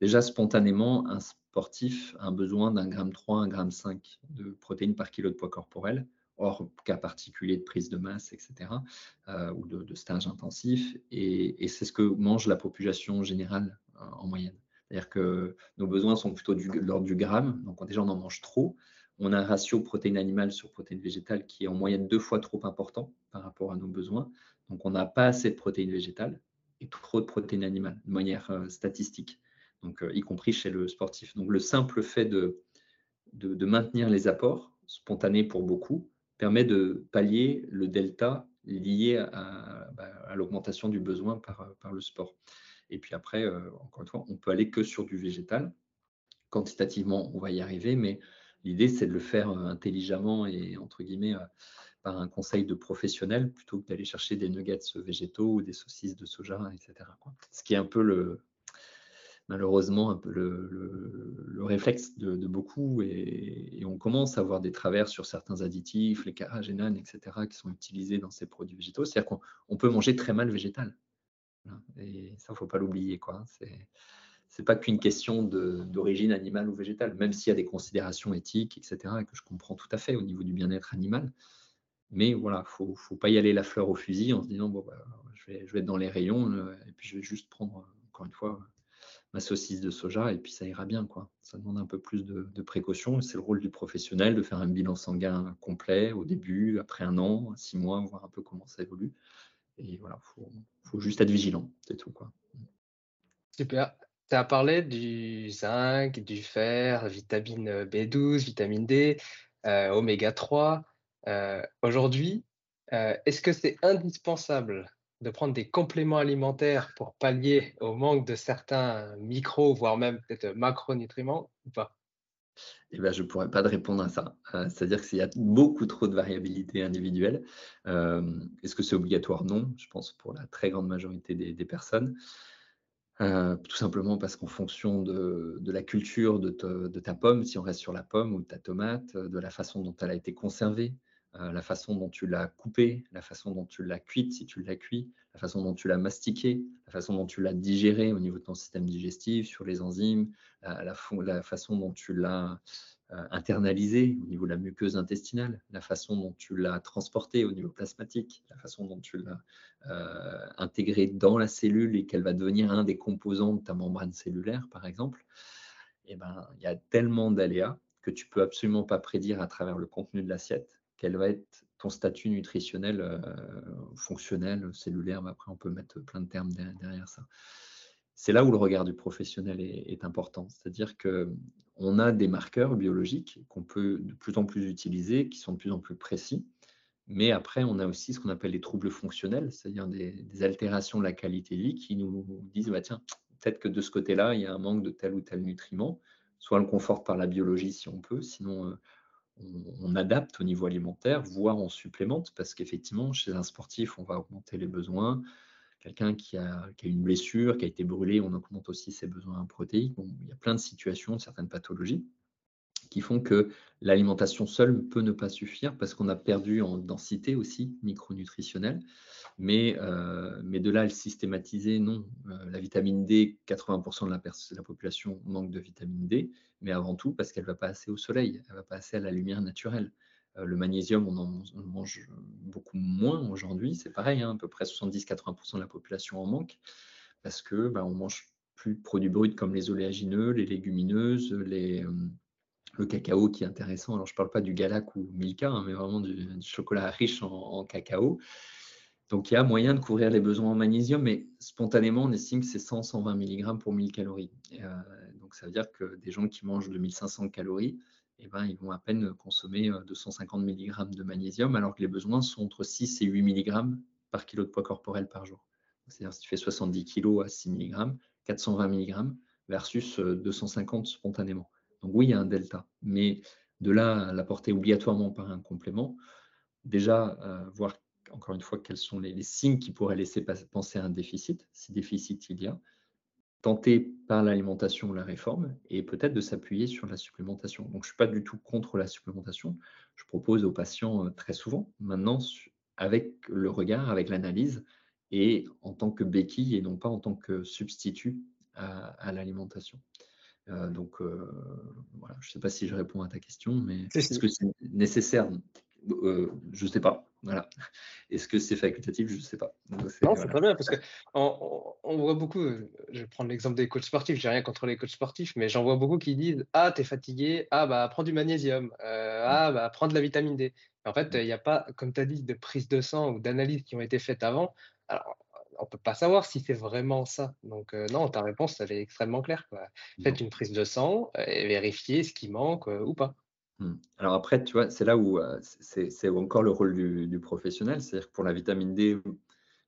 déjà spontanément, un sportif a un besoin d'un gramme 3, un gramme 5 de protéines par kilo de poids corporel hors cas particulier de prise de masse, etc., euh, ou de, stage intensif. Et, c'est ce que mange la population générale euh, en moyenne. C'est-à-dire que nos besoins sont plutôt de l'ordre du gramme, donc déjà on en mange trop. On a un ratio protéines animales sur protéines végétales qui est en moyenne deux fois trop important par rapport à nos besoins. Donc on n'a pas assez de protéines végétales et trop de protéines animales de manière euh, statistique, donc y compris chez le sportif. Donc le simple fait de, de maintenir les apports spontanés pour beaucoup, permet de pallier le delta lié à, bah, l'augmentation du besoin par, le sport. Et puis après, euh, encore une fois, on peut aller que sur du végétal. Quantitativement, on va y arriver, mais l'idée, c'est de le faire euh, intelligemment et, entre guillemets, euh, par un conseil de professionnel, plutôt que d'aller chercher des nuggets végétaux ou des saucisses de soja, etc. Ce qui est un peu le, malheureusement un peu le, réflexe de, beaucoup et, on commence à avoir des travers sur certains additifs, les caragénanes, etc., qui sont utilisés dans ces produits végétaux. C'est-à-dire qu'on peut manger très mal végétal. Et ça, il ne faut pas l'oublier. quoi. C'est n'est pas qu'une question d'origine animale ou végétale, même s'il y a des considérations éthiques, etc., que je comprends tout à fait au niveau du bien-être animal. Mais voilà, il ne faut, pas y aller la fleur au fusil en se disant, bon, bah, je, vais, être dans les rayons euh, et puis je vais juste prendre, encore une fois, ma saucisse de soja et puis ça ira bien. Quoi. Ça demande un peu plus de, de précaution. C'est le rôle du professionnel de faire un bilan sanguin complet au début, après un an, six mois, voir un peu comment ça évolue. Et voilà, il faut, juste être vigilant, c'est tout. Quoi. Super. Tu as parlé du zinc, du fer, vitamine B12, vitamine D, euh, oméga 3. Euh, aujourd'hui, euh, est-ce que c'est indispensable de prendre des compléments alimentaires pour pallier au manque de certains micros, voire même peut-être macronutriments ou pas? Eh ben, je ne pourrais pas te répondre à ça. C'est-à-dire qu'il y a beaucoup trop de variabilité individuelle. Est-ce que c'est obligatoire? Non, je pense pour la très grande majorité des, personnes. Euh, tout simplement parce qu'en fonction de, la culture de, ta pomme, si on reste sur la pomme ou de ta tomate, de la façon dont elle a été conservée, euh, la façon dont tu l'as coupé, la façon dont tu l'as cuite si tu l'as cuit, la façon dont tu l'as mastiqué, la façon dont tu l'as digéré au niveau de ton système digestif, sur les enzymes, la, façon dont tu l'as euh, internalisé au niveau de la muqueuse intestinale, la façon dont tu l'as transporté au niveau plasmatique, la façon dont tu l'as euh, intégré dans la cellule et qu'elle va devenir un des composants de ta membrane cellulaire, par exemple. Eh ben, il y a tellement d'aléas que tu peux absolument pas prédire à travers le contenu de l'assiette quel va être ton statut nutritionnel, euh, fonctionnel, cellulaire. Après, on peut mettre plein de termes derrière, ça. C'est là où le regard du professionnel est, important. C'est-à-dire qu'on a des marqueurs biologiques qu'on peut de plus en plus utiliser, qui sont de plus en plus précis. Mais après, on a aussi ce qu'on appelle les troubles fonctionnels, c'est-à-dire des, altérations de la qualité de vie qui nous disent, bah, tiens, peut-être que de ce côté-là, il y a un manque de tel ou tel nutriment. Soit on le conforte par la biologie si on peut, sinon euh, on, adapte au niveau alimentaire, voire on supplémente, parce qu'effectivement, chez un sportif, on va augmenter les besoins. Quelqu'un qui a, une blessure, qui a été brûlé, on augmente aussi ses besoins protéiques. il y a plein de situations, de certaines pathologies qui font que l'alimentation seule peut ne pas suffire parce qu'on a perdu en densité aussi micronutritionnelle. Mais, euh, de là à le systématiser, non. Euh, la vitamine D, 80% de la, la, population manque de vitamine D, mais avant tout parce qu'elle ne va pas assez au soleil, elle ne va pas assez à la lumière naturelle. Euh, le magnésium, on en, mange beaucoup moins aujourd'hui, c'est pareil, hein, à peu près 70-80% de la population en manque parce que bah, on mange plus de produits bruts comme les oléagineux, les légumineuses, les, le cacao qui est intéressant. Alors, je ne parle pas du Galac ou Milka, hein, mais vraiment du, chocolat riche en, cacao. Donc, il y a moyen de couvrir les besoins en magnésium, mais spontanément, on estime que c'est 100-120 mg pour 1000 calories. Euh, donc, ça veut dire que des gens qui mangent 2500 calories, eh ben, ils vont à peine consommer 250 mg de magnésium, alors que les besoins sont entre 6 et 8 mg par kilo de poids corporel par jour. C'est-à-dire si tu fais 70 kg à 6 mg, 420 mg versus 250 spontanément. Donc oui, il y a un delta. Mais de là à l'apporter obligatoirement par un complément, déjà voir encore une fois quels sont les, signes qui pourraient laisser penser à un déficit, si déficit il y a, tenter par l'alimentation la réforme et peut-être de s'appuyer sur la supplémentation. Donc, je ne suis pas du tout contre la supplémentation. Je propose aux patients euh, très souvent, maintenant, avec le regard, avec l'analyse et en tant que béquille et non pas en tant que substitut à, l'alimentation. Euh, donc, euh, voilà, je ne sais pas si je réponds à ta question, mais est-ce que c'est nécessaire? Je ne sais pas. Voilà. *laughs* Est-ce que c'est facultatif? Je ne sais pas. non, c'est très bien parce qu'on on, voit beaucoup. Euh, je vais prendre l'exemple des coachs sportifs. J'ai rien contre les coachs sportifs, mais j'en vois beaucoup qui disent Ah, t'es fatigué. Ah, bah, prends du magnésium. Euh, ah, bah, prends de la vitamine D. En fait, il n'y a pas, comme tu as dit, de prise de sang ou d'analyse qui ont été faites avant. Alors, on ne peut pas savoir si c'est vraiment ça. Donc, euh, non, ta réponse, elle est extrêmement claire. Faites une prise de sang et vérifiez ce qui manque ou pas. Mmh. Alors après, tu vois, c'est là où c'est encore le rôle du, professionnel. C'est-à-dire que pour la vitamine D,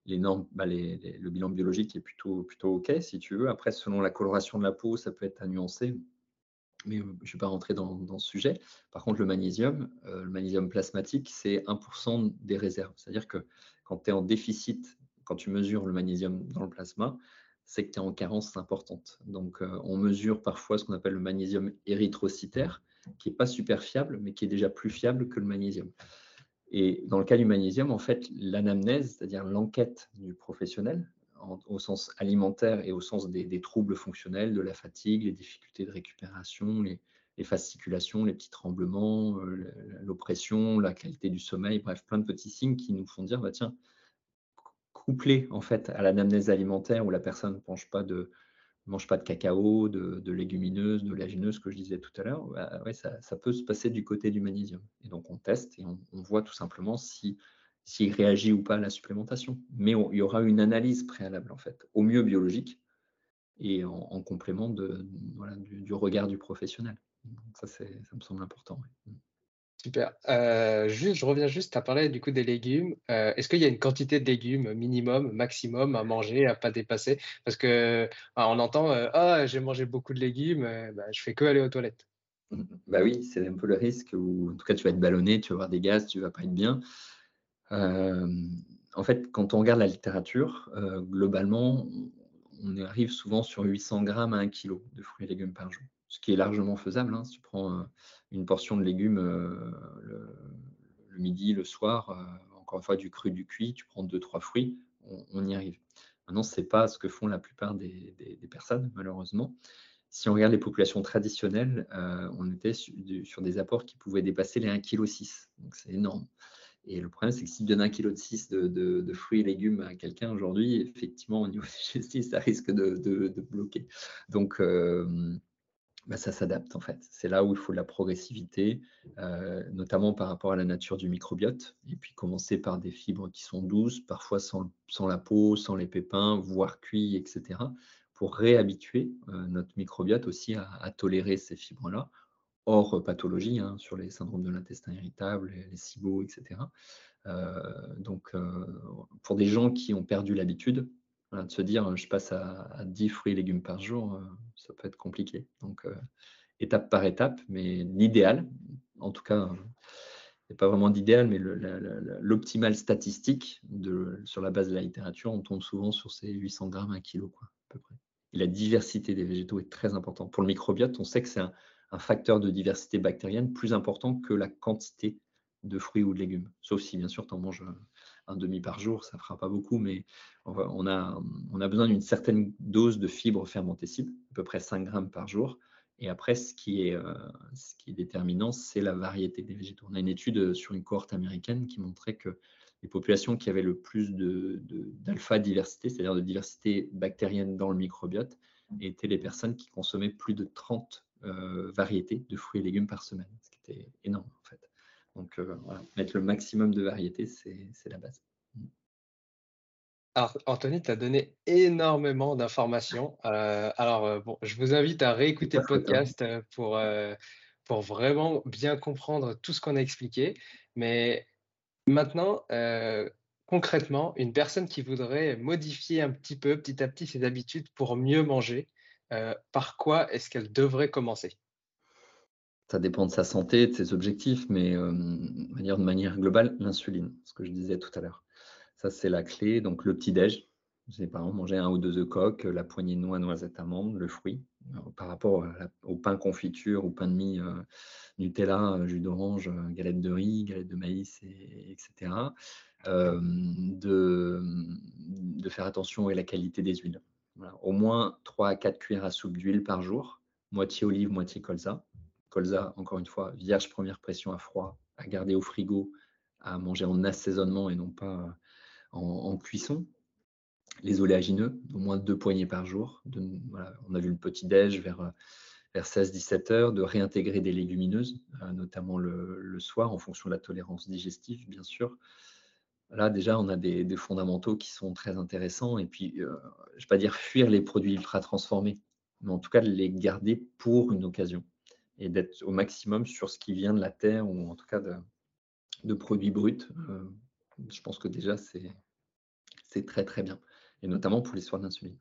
les normes, bah, le bilan biologique est plutôt, plutôt OK, si tu veux. Après, selon la coloration de la peau, ça peut être à nuancer. Mais je ne vais pas rentrer dans, ce sujet. Par contre, le magnésium, le magnésium plasmatique, c'est 1% des réserves. C'est-à-dire que quand tu es en déficit, quand tu mesures le magnésium dans le plasma, c'est que tu es en carence importante. Donc, on mesure parfois ce qu'on appelle le magnésium érythrocytaire qui n'est pas super fiable, mais qui est déjà plus fiable que le magnésium. Et dans le cas du magnésium, en fait, l'anamnèse, c'est-à-dire l'enquête du professionnel, au sens alimentaire et au sens des, troubles fonctionnels, de la fatigue, les difficultés de récupération, les, fasciculations, les petits tremblements, euh, l'oppression, la qualité du sommeil, bref, plein de petits signes qui nous font dire, bah, tiens, couplé en fait à l'anamnèse alimentaire où la personne ne penche pas de, mange pas de cacao, de, légumineuses, de léagineuses, que je disais tout à l'heure, bah, ça, peut se passer du côté du magnésium. Et donc on teste et on, voit tout simplement si s'il réagit ou pas à la supplémentation. Mais il y aura une analyse préalable, en fait, au mieux biologique et en, complément du, regard du professionnel. ça, ça me semble important. Super. Euh, je reviens juste à parler du coup des légumes. Euh, est-ce qu'il y a une quantité de légumes minimum, maximum à manger, à pas dépasser? Parce que on entend euh, ah j'ai mangé beaucoup de légumes, bah, je fais que aller aux toilettes. Bah oui, c'est un peu le risque où en tout cas tu vas être ballonné, tu vas avoir des gaz, tu vas pas être bien. en fait, quand on regarde la littérature, globalement, on arrive souvent sur 800 grammes à 1 kg de fruits et légumes par jour ce qui est largement faisable. Hein. Si tu prends euh, une portion de légumes euh, le, midi, le soir, euh, encore une fois du cru, du cuit, tu prends deux, trois fruits, on, y arrive. Maintenant, ce n'est pas ce que font la plupart des, personnes, malheureusement. Si on regarde les populations traditionnelles, on était sur, des apports qui pouvaient dépasser les 1,6 kg. Donc c'est énorme. Et le problème, c'est que si tu donnes 1,6 kg de, de, fruits et légumes à quelqu'un aujourd'hui, effectivement, au niveau digestif, *laughs* ça risque de, bloquer. Donc, bah, ça s'adapte en fait. C'est là où il faut de la progressivité, euh, notamment par rapport à la nature du microbiote. Et puis commencer par des fibres qui sont douces, parfois sans, la peau, sans les pépins, voire cuits, etc. Pour réhabituer euh, notre microbiote aussi à, tolérer ces fibres-là, hors pathologie, hein, sur les syndromes de l'intestin irritable, les, SIBO, etc. Euh, donc pour des gens qui ont perdu l'habitude, de se dire je passe à, 10 fruits et légumes par jour, euh, ça peut être compliqué. Donc, euh, étape par étape, mais l'idéal, en tout cas, il n'y a pas vraiment d'idéal, mais l'optimal statistique sur la base de la littérature, on tombe souvent sur ces 800 grammes, 1 kilo, à peu près. Et la diversité des végétaux est très importante. Pour le microbiote, on sait que c'est un, un facteur de diversité bactérienne plus important que la quantité de fruits ou de légumes. Sauf si, bien sûr, tu en manges un demi par jour, ça ne fera pas beaucoup, mais on a, on a besoin d'une certaine dose de fibres fermentescibles, à peu près 5 grammes par jour. Et après, ce qui est, euh, ce qui est déterminant, c'est la variété des végétaux. On a une étude sur une cohorte américaine qui montrait que les populations qui avaient le plus d'alpha-diversité, c'est-à-dire de diversité bactérienne dans le microbiote, étaient les personnes qui consommaient plus de 30 euh, variétés de fruits et légumes par semaine, ce qui était énorme en fait. Donc, euh, mettre le maximum de variété, c'est la base. Alors, Anthony, tu as donné énormément d'informations. Euh, alors, euh, bon, je vous invite à réécouter le podcast pour, pour vraiment bien comprendre tout ce qu'on a expliqué. Mais maintenant, concrètement, une personne qui voudrait modifier un petit peu, petit à petit, ses habitudes pour mieux manger, par quoi est-ce qu'elle devrait commencer? Ça dépend de sa santé, de ses objectifs, mais euh, de manière globale, l'insuline, ce que je disais tout à l'heure. Ça, c'est la clé. Donc, le petit-déj, j'ai par exemple manger un ou deux œufs coques, la poignée de noix, noisettes, amandes, le fruit. par rapport au pain confiture ou pain de mie, euh, Nutella, euh, jus d'orange, euh, galette de riz, galette de maïs, etc. de, de, faire attention à la qualité des huiles. Au moins 3 à 4 cuillères à soupe d'huile par jour, moitié olive, moitié colza. Colza, encore une fois, vierge première pression à froid, à garder au frigo, à manger en assaisonnement et non pas en cuisson les oléagineux, au moins deux poignées par jour. on a vu le petit-déj vers, vers 16-17 heures, de réintégrer des légumineuses, euh, notamment le, soir, en fonction de la tolérance digestive, bien sûr. Là, déjà, on a des, fondamentaux qui sont très intéressants. Et puis, euh, je ne vais pas dire fuir les produits ultra transformés, mais en tout cas, les garder pour une occasion et d'être au maximum sur ce qui vient de la terre ou en tout cas de, produits bruts. Euh, je pense que déjà, c'est très, très bien et notamment pour les soins d'insuline.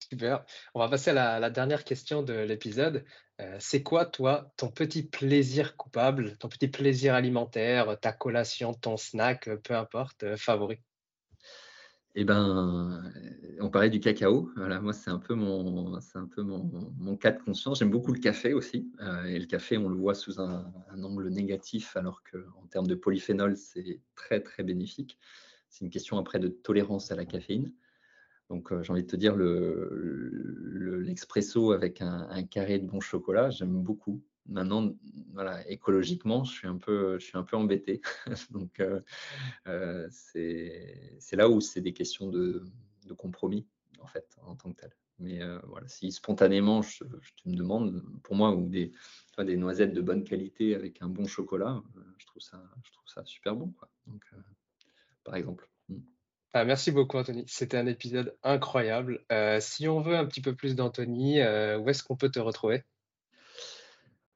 Super. On va passer à la, dernière question de l'épisode. Euh, c'est quoi, toi, ton petit plaisir coupable, ton petit plaisir alimentaire, ta collation, ton snack, peu importe, euh, favori? Eh ben, on parlait du cacao. Voilà, moi, c'est un peu mon, c'est mon, cas de conscience. J'aime beaucoup le café aussi. Euh, et le café, on le voit sous un, angle négatif, alors qu'en termes de polyphénol, c'est très, très bénéfique. C'est une question après de tolérance à la caféine. Donc, euh, j'ai envie de te dire, l'expresso le, avec un, carré de bon chocolat, j'aime beaucoup. Maintenant, voilà, écologiquement, je suis un peu, je suis un peu embêté. *laughs* Donc, euh, euh, c'est là où c'est des questions de, compromis, en fait, en tant que tel. Mais voilà, si spontanément, je, te me demande, pour moi, ou des, des noisettes de bonne qualité avec un bon chocolat, je trouve ça, je trouve ça super bon. Quoi. Donc, par exemple. Mm. Ah, merci beaucoup, Anthony. C'était un épisode incroyable. Euh, si on veut un petit peu plus d'Anthony, euh, où est-ce qu'on peut te retrouver?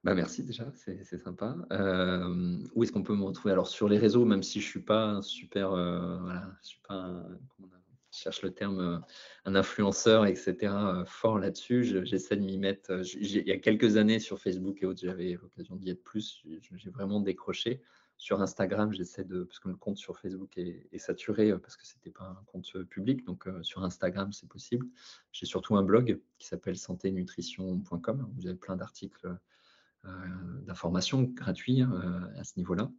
Bah merci déjà, c'est sympa. Euh, où est-ce qu'on peut me retrouver? Alors sur les réseaux, même si je suis pas super, voilà, je suis pas, un, je cherche le terme, un influenceur, etc. fort là-dessus. J'essaie de m'y mettre. Il y a quelques années sur Facebook et autres, j'avais l'occasion d'y être plus. J'ai vraiment décroché. Sur Instagram, j'essaie de, parce que le compte sur Facebook est, saturé euh, parce que c'était pas un compte euh, public, donc euh, sur Instagram c'est possible. J'ai surtout un blog qui s'appelle santénutrition.com. Vous avez plein d'articles, d'informations gratuits à ce niveau-là.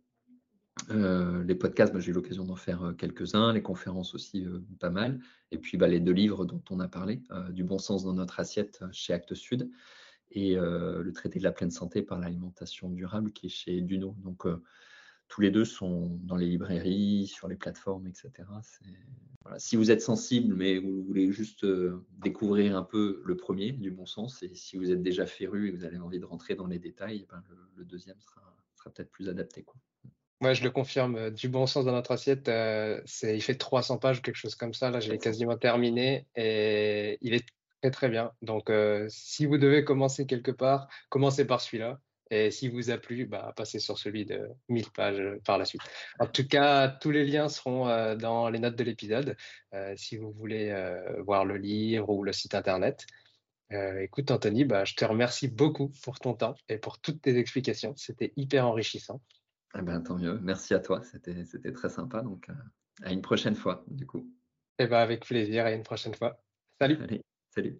les podcasts, bah, j'ai eu l'occasion d'en faire quelques-uns, les conférences aussi pas mal, et puis bah, les deux livres dont on a parlé, du bon sens dans notre assiette chez Actes Sud et le traité de la pleine santé par l'alimentation durable qui est chez Duno. Donc tous les deux sont dans les librairies, sur les plateformes, etc. Si vous êtes sensible, mais vous voulez juste euh, découvrir un peu le premier, du bon sens, et si vous êtes déjà féru et vous avez envie de rentrer dans les détails, ben, le, deuxième sera, peut-être plus adapté. Quoi. Ouais, je le confirme. Euh, du bon sens dans notre assiette, euh, c'est, il fait 300 pages ou quelque chose comme ça. Là, j'ai quasiment terminé et il est très très bien. Donc, si vous devez commencer quelque part, commencez par celui-là. Et s'il vous a plu, bah, passez sur celui de 1000 pages euh, par la suite. En tout cas, tous les liens seront euh, dans les notes de l'épisode euh, si vous voulez voir le livre ou le site internet. écoute, Anthony, bah, je te remercie beaucoup pour ton temps et pour toutes tes explications. C'était hyper enrichissant. Eh ben, tant mieux. Merci à toi. C'était très sympa. Donc, à une prochaine fois, du coup. Eh ben, avec plaisir. À une prochaine fois. Salut. Allez, salut.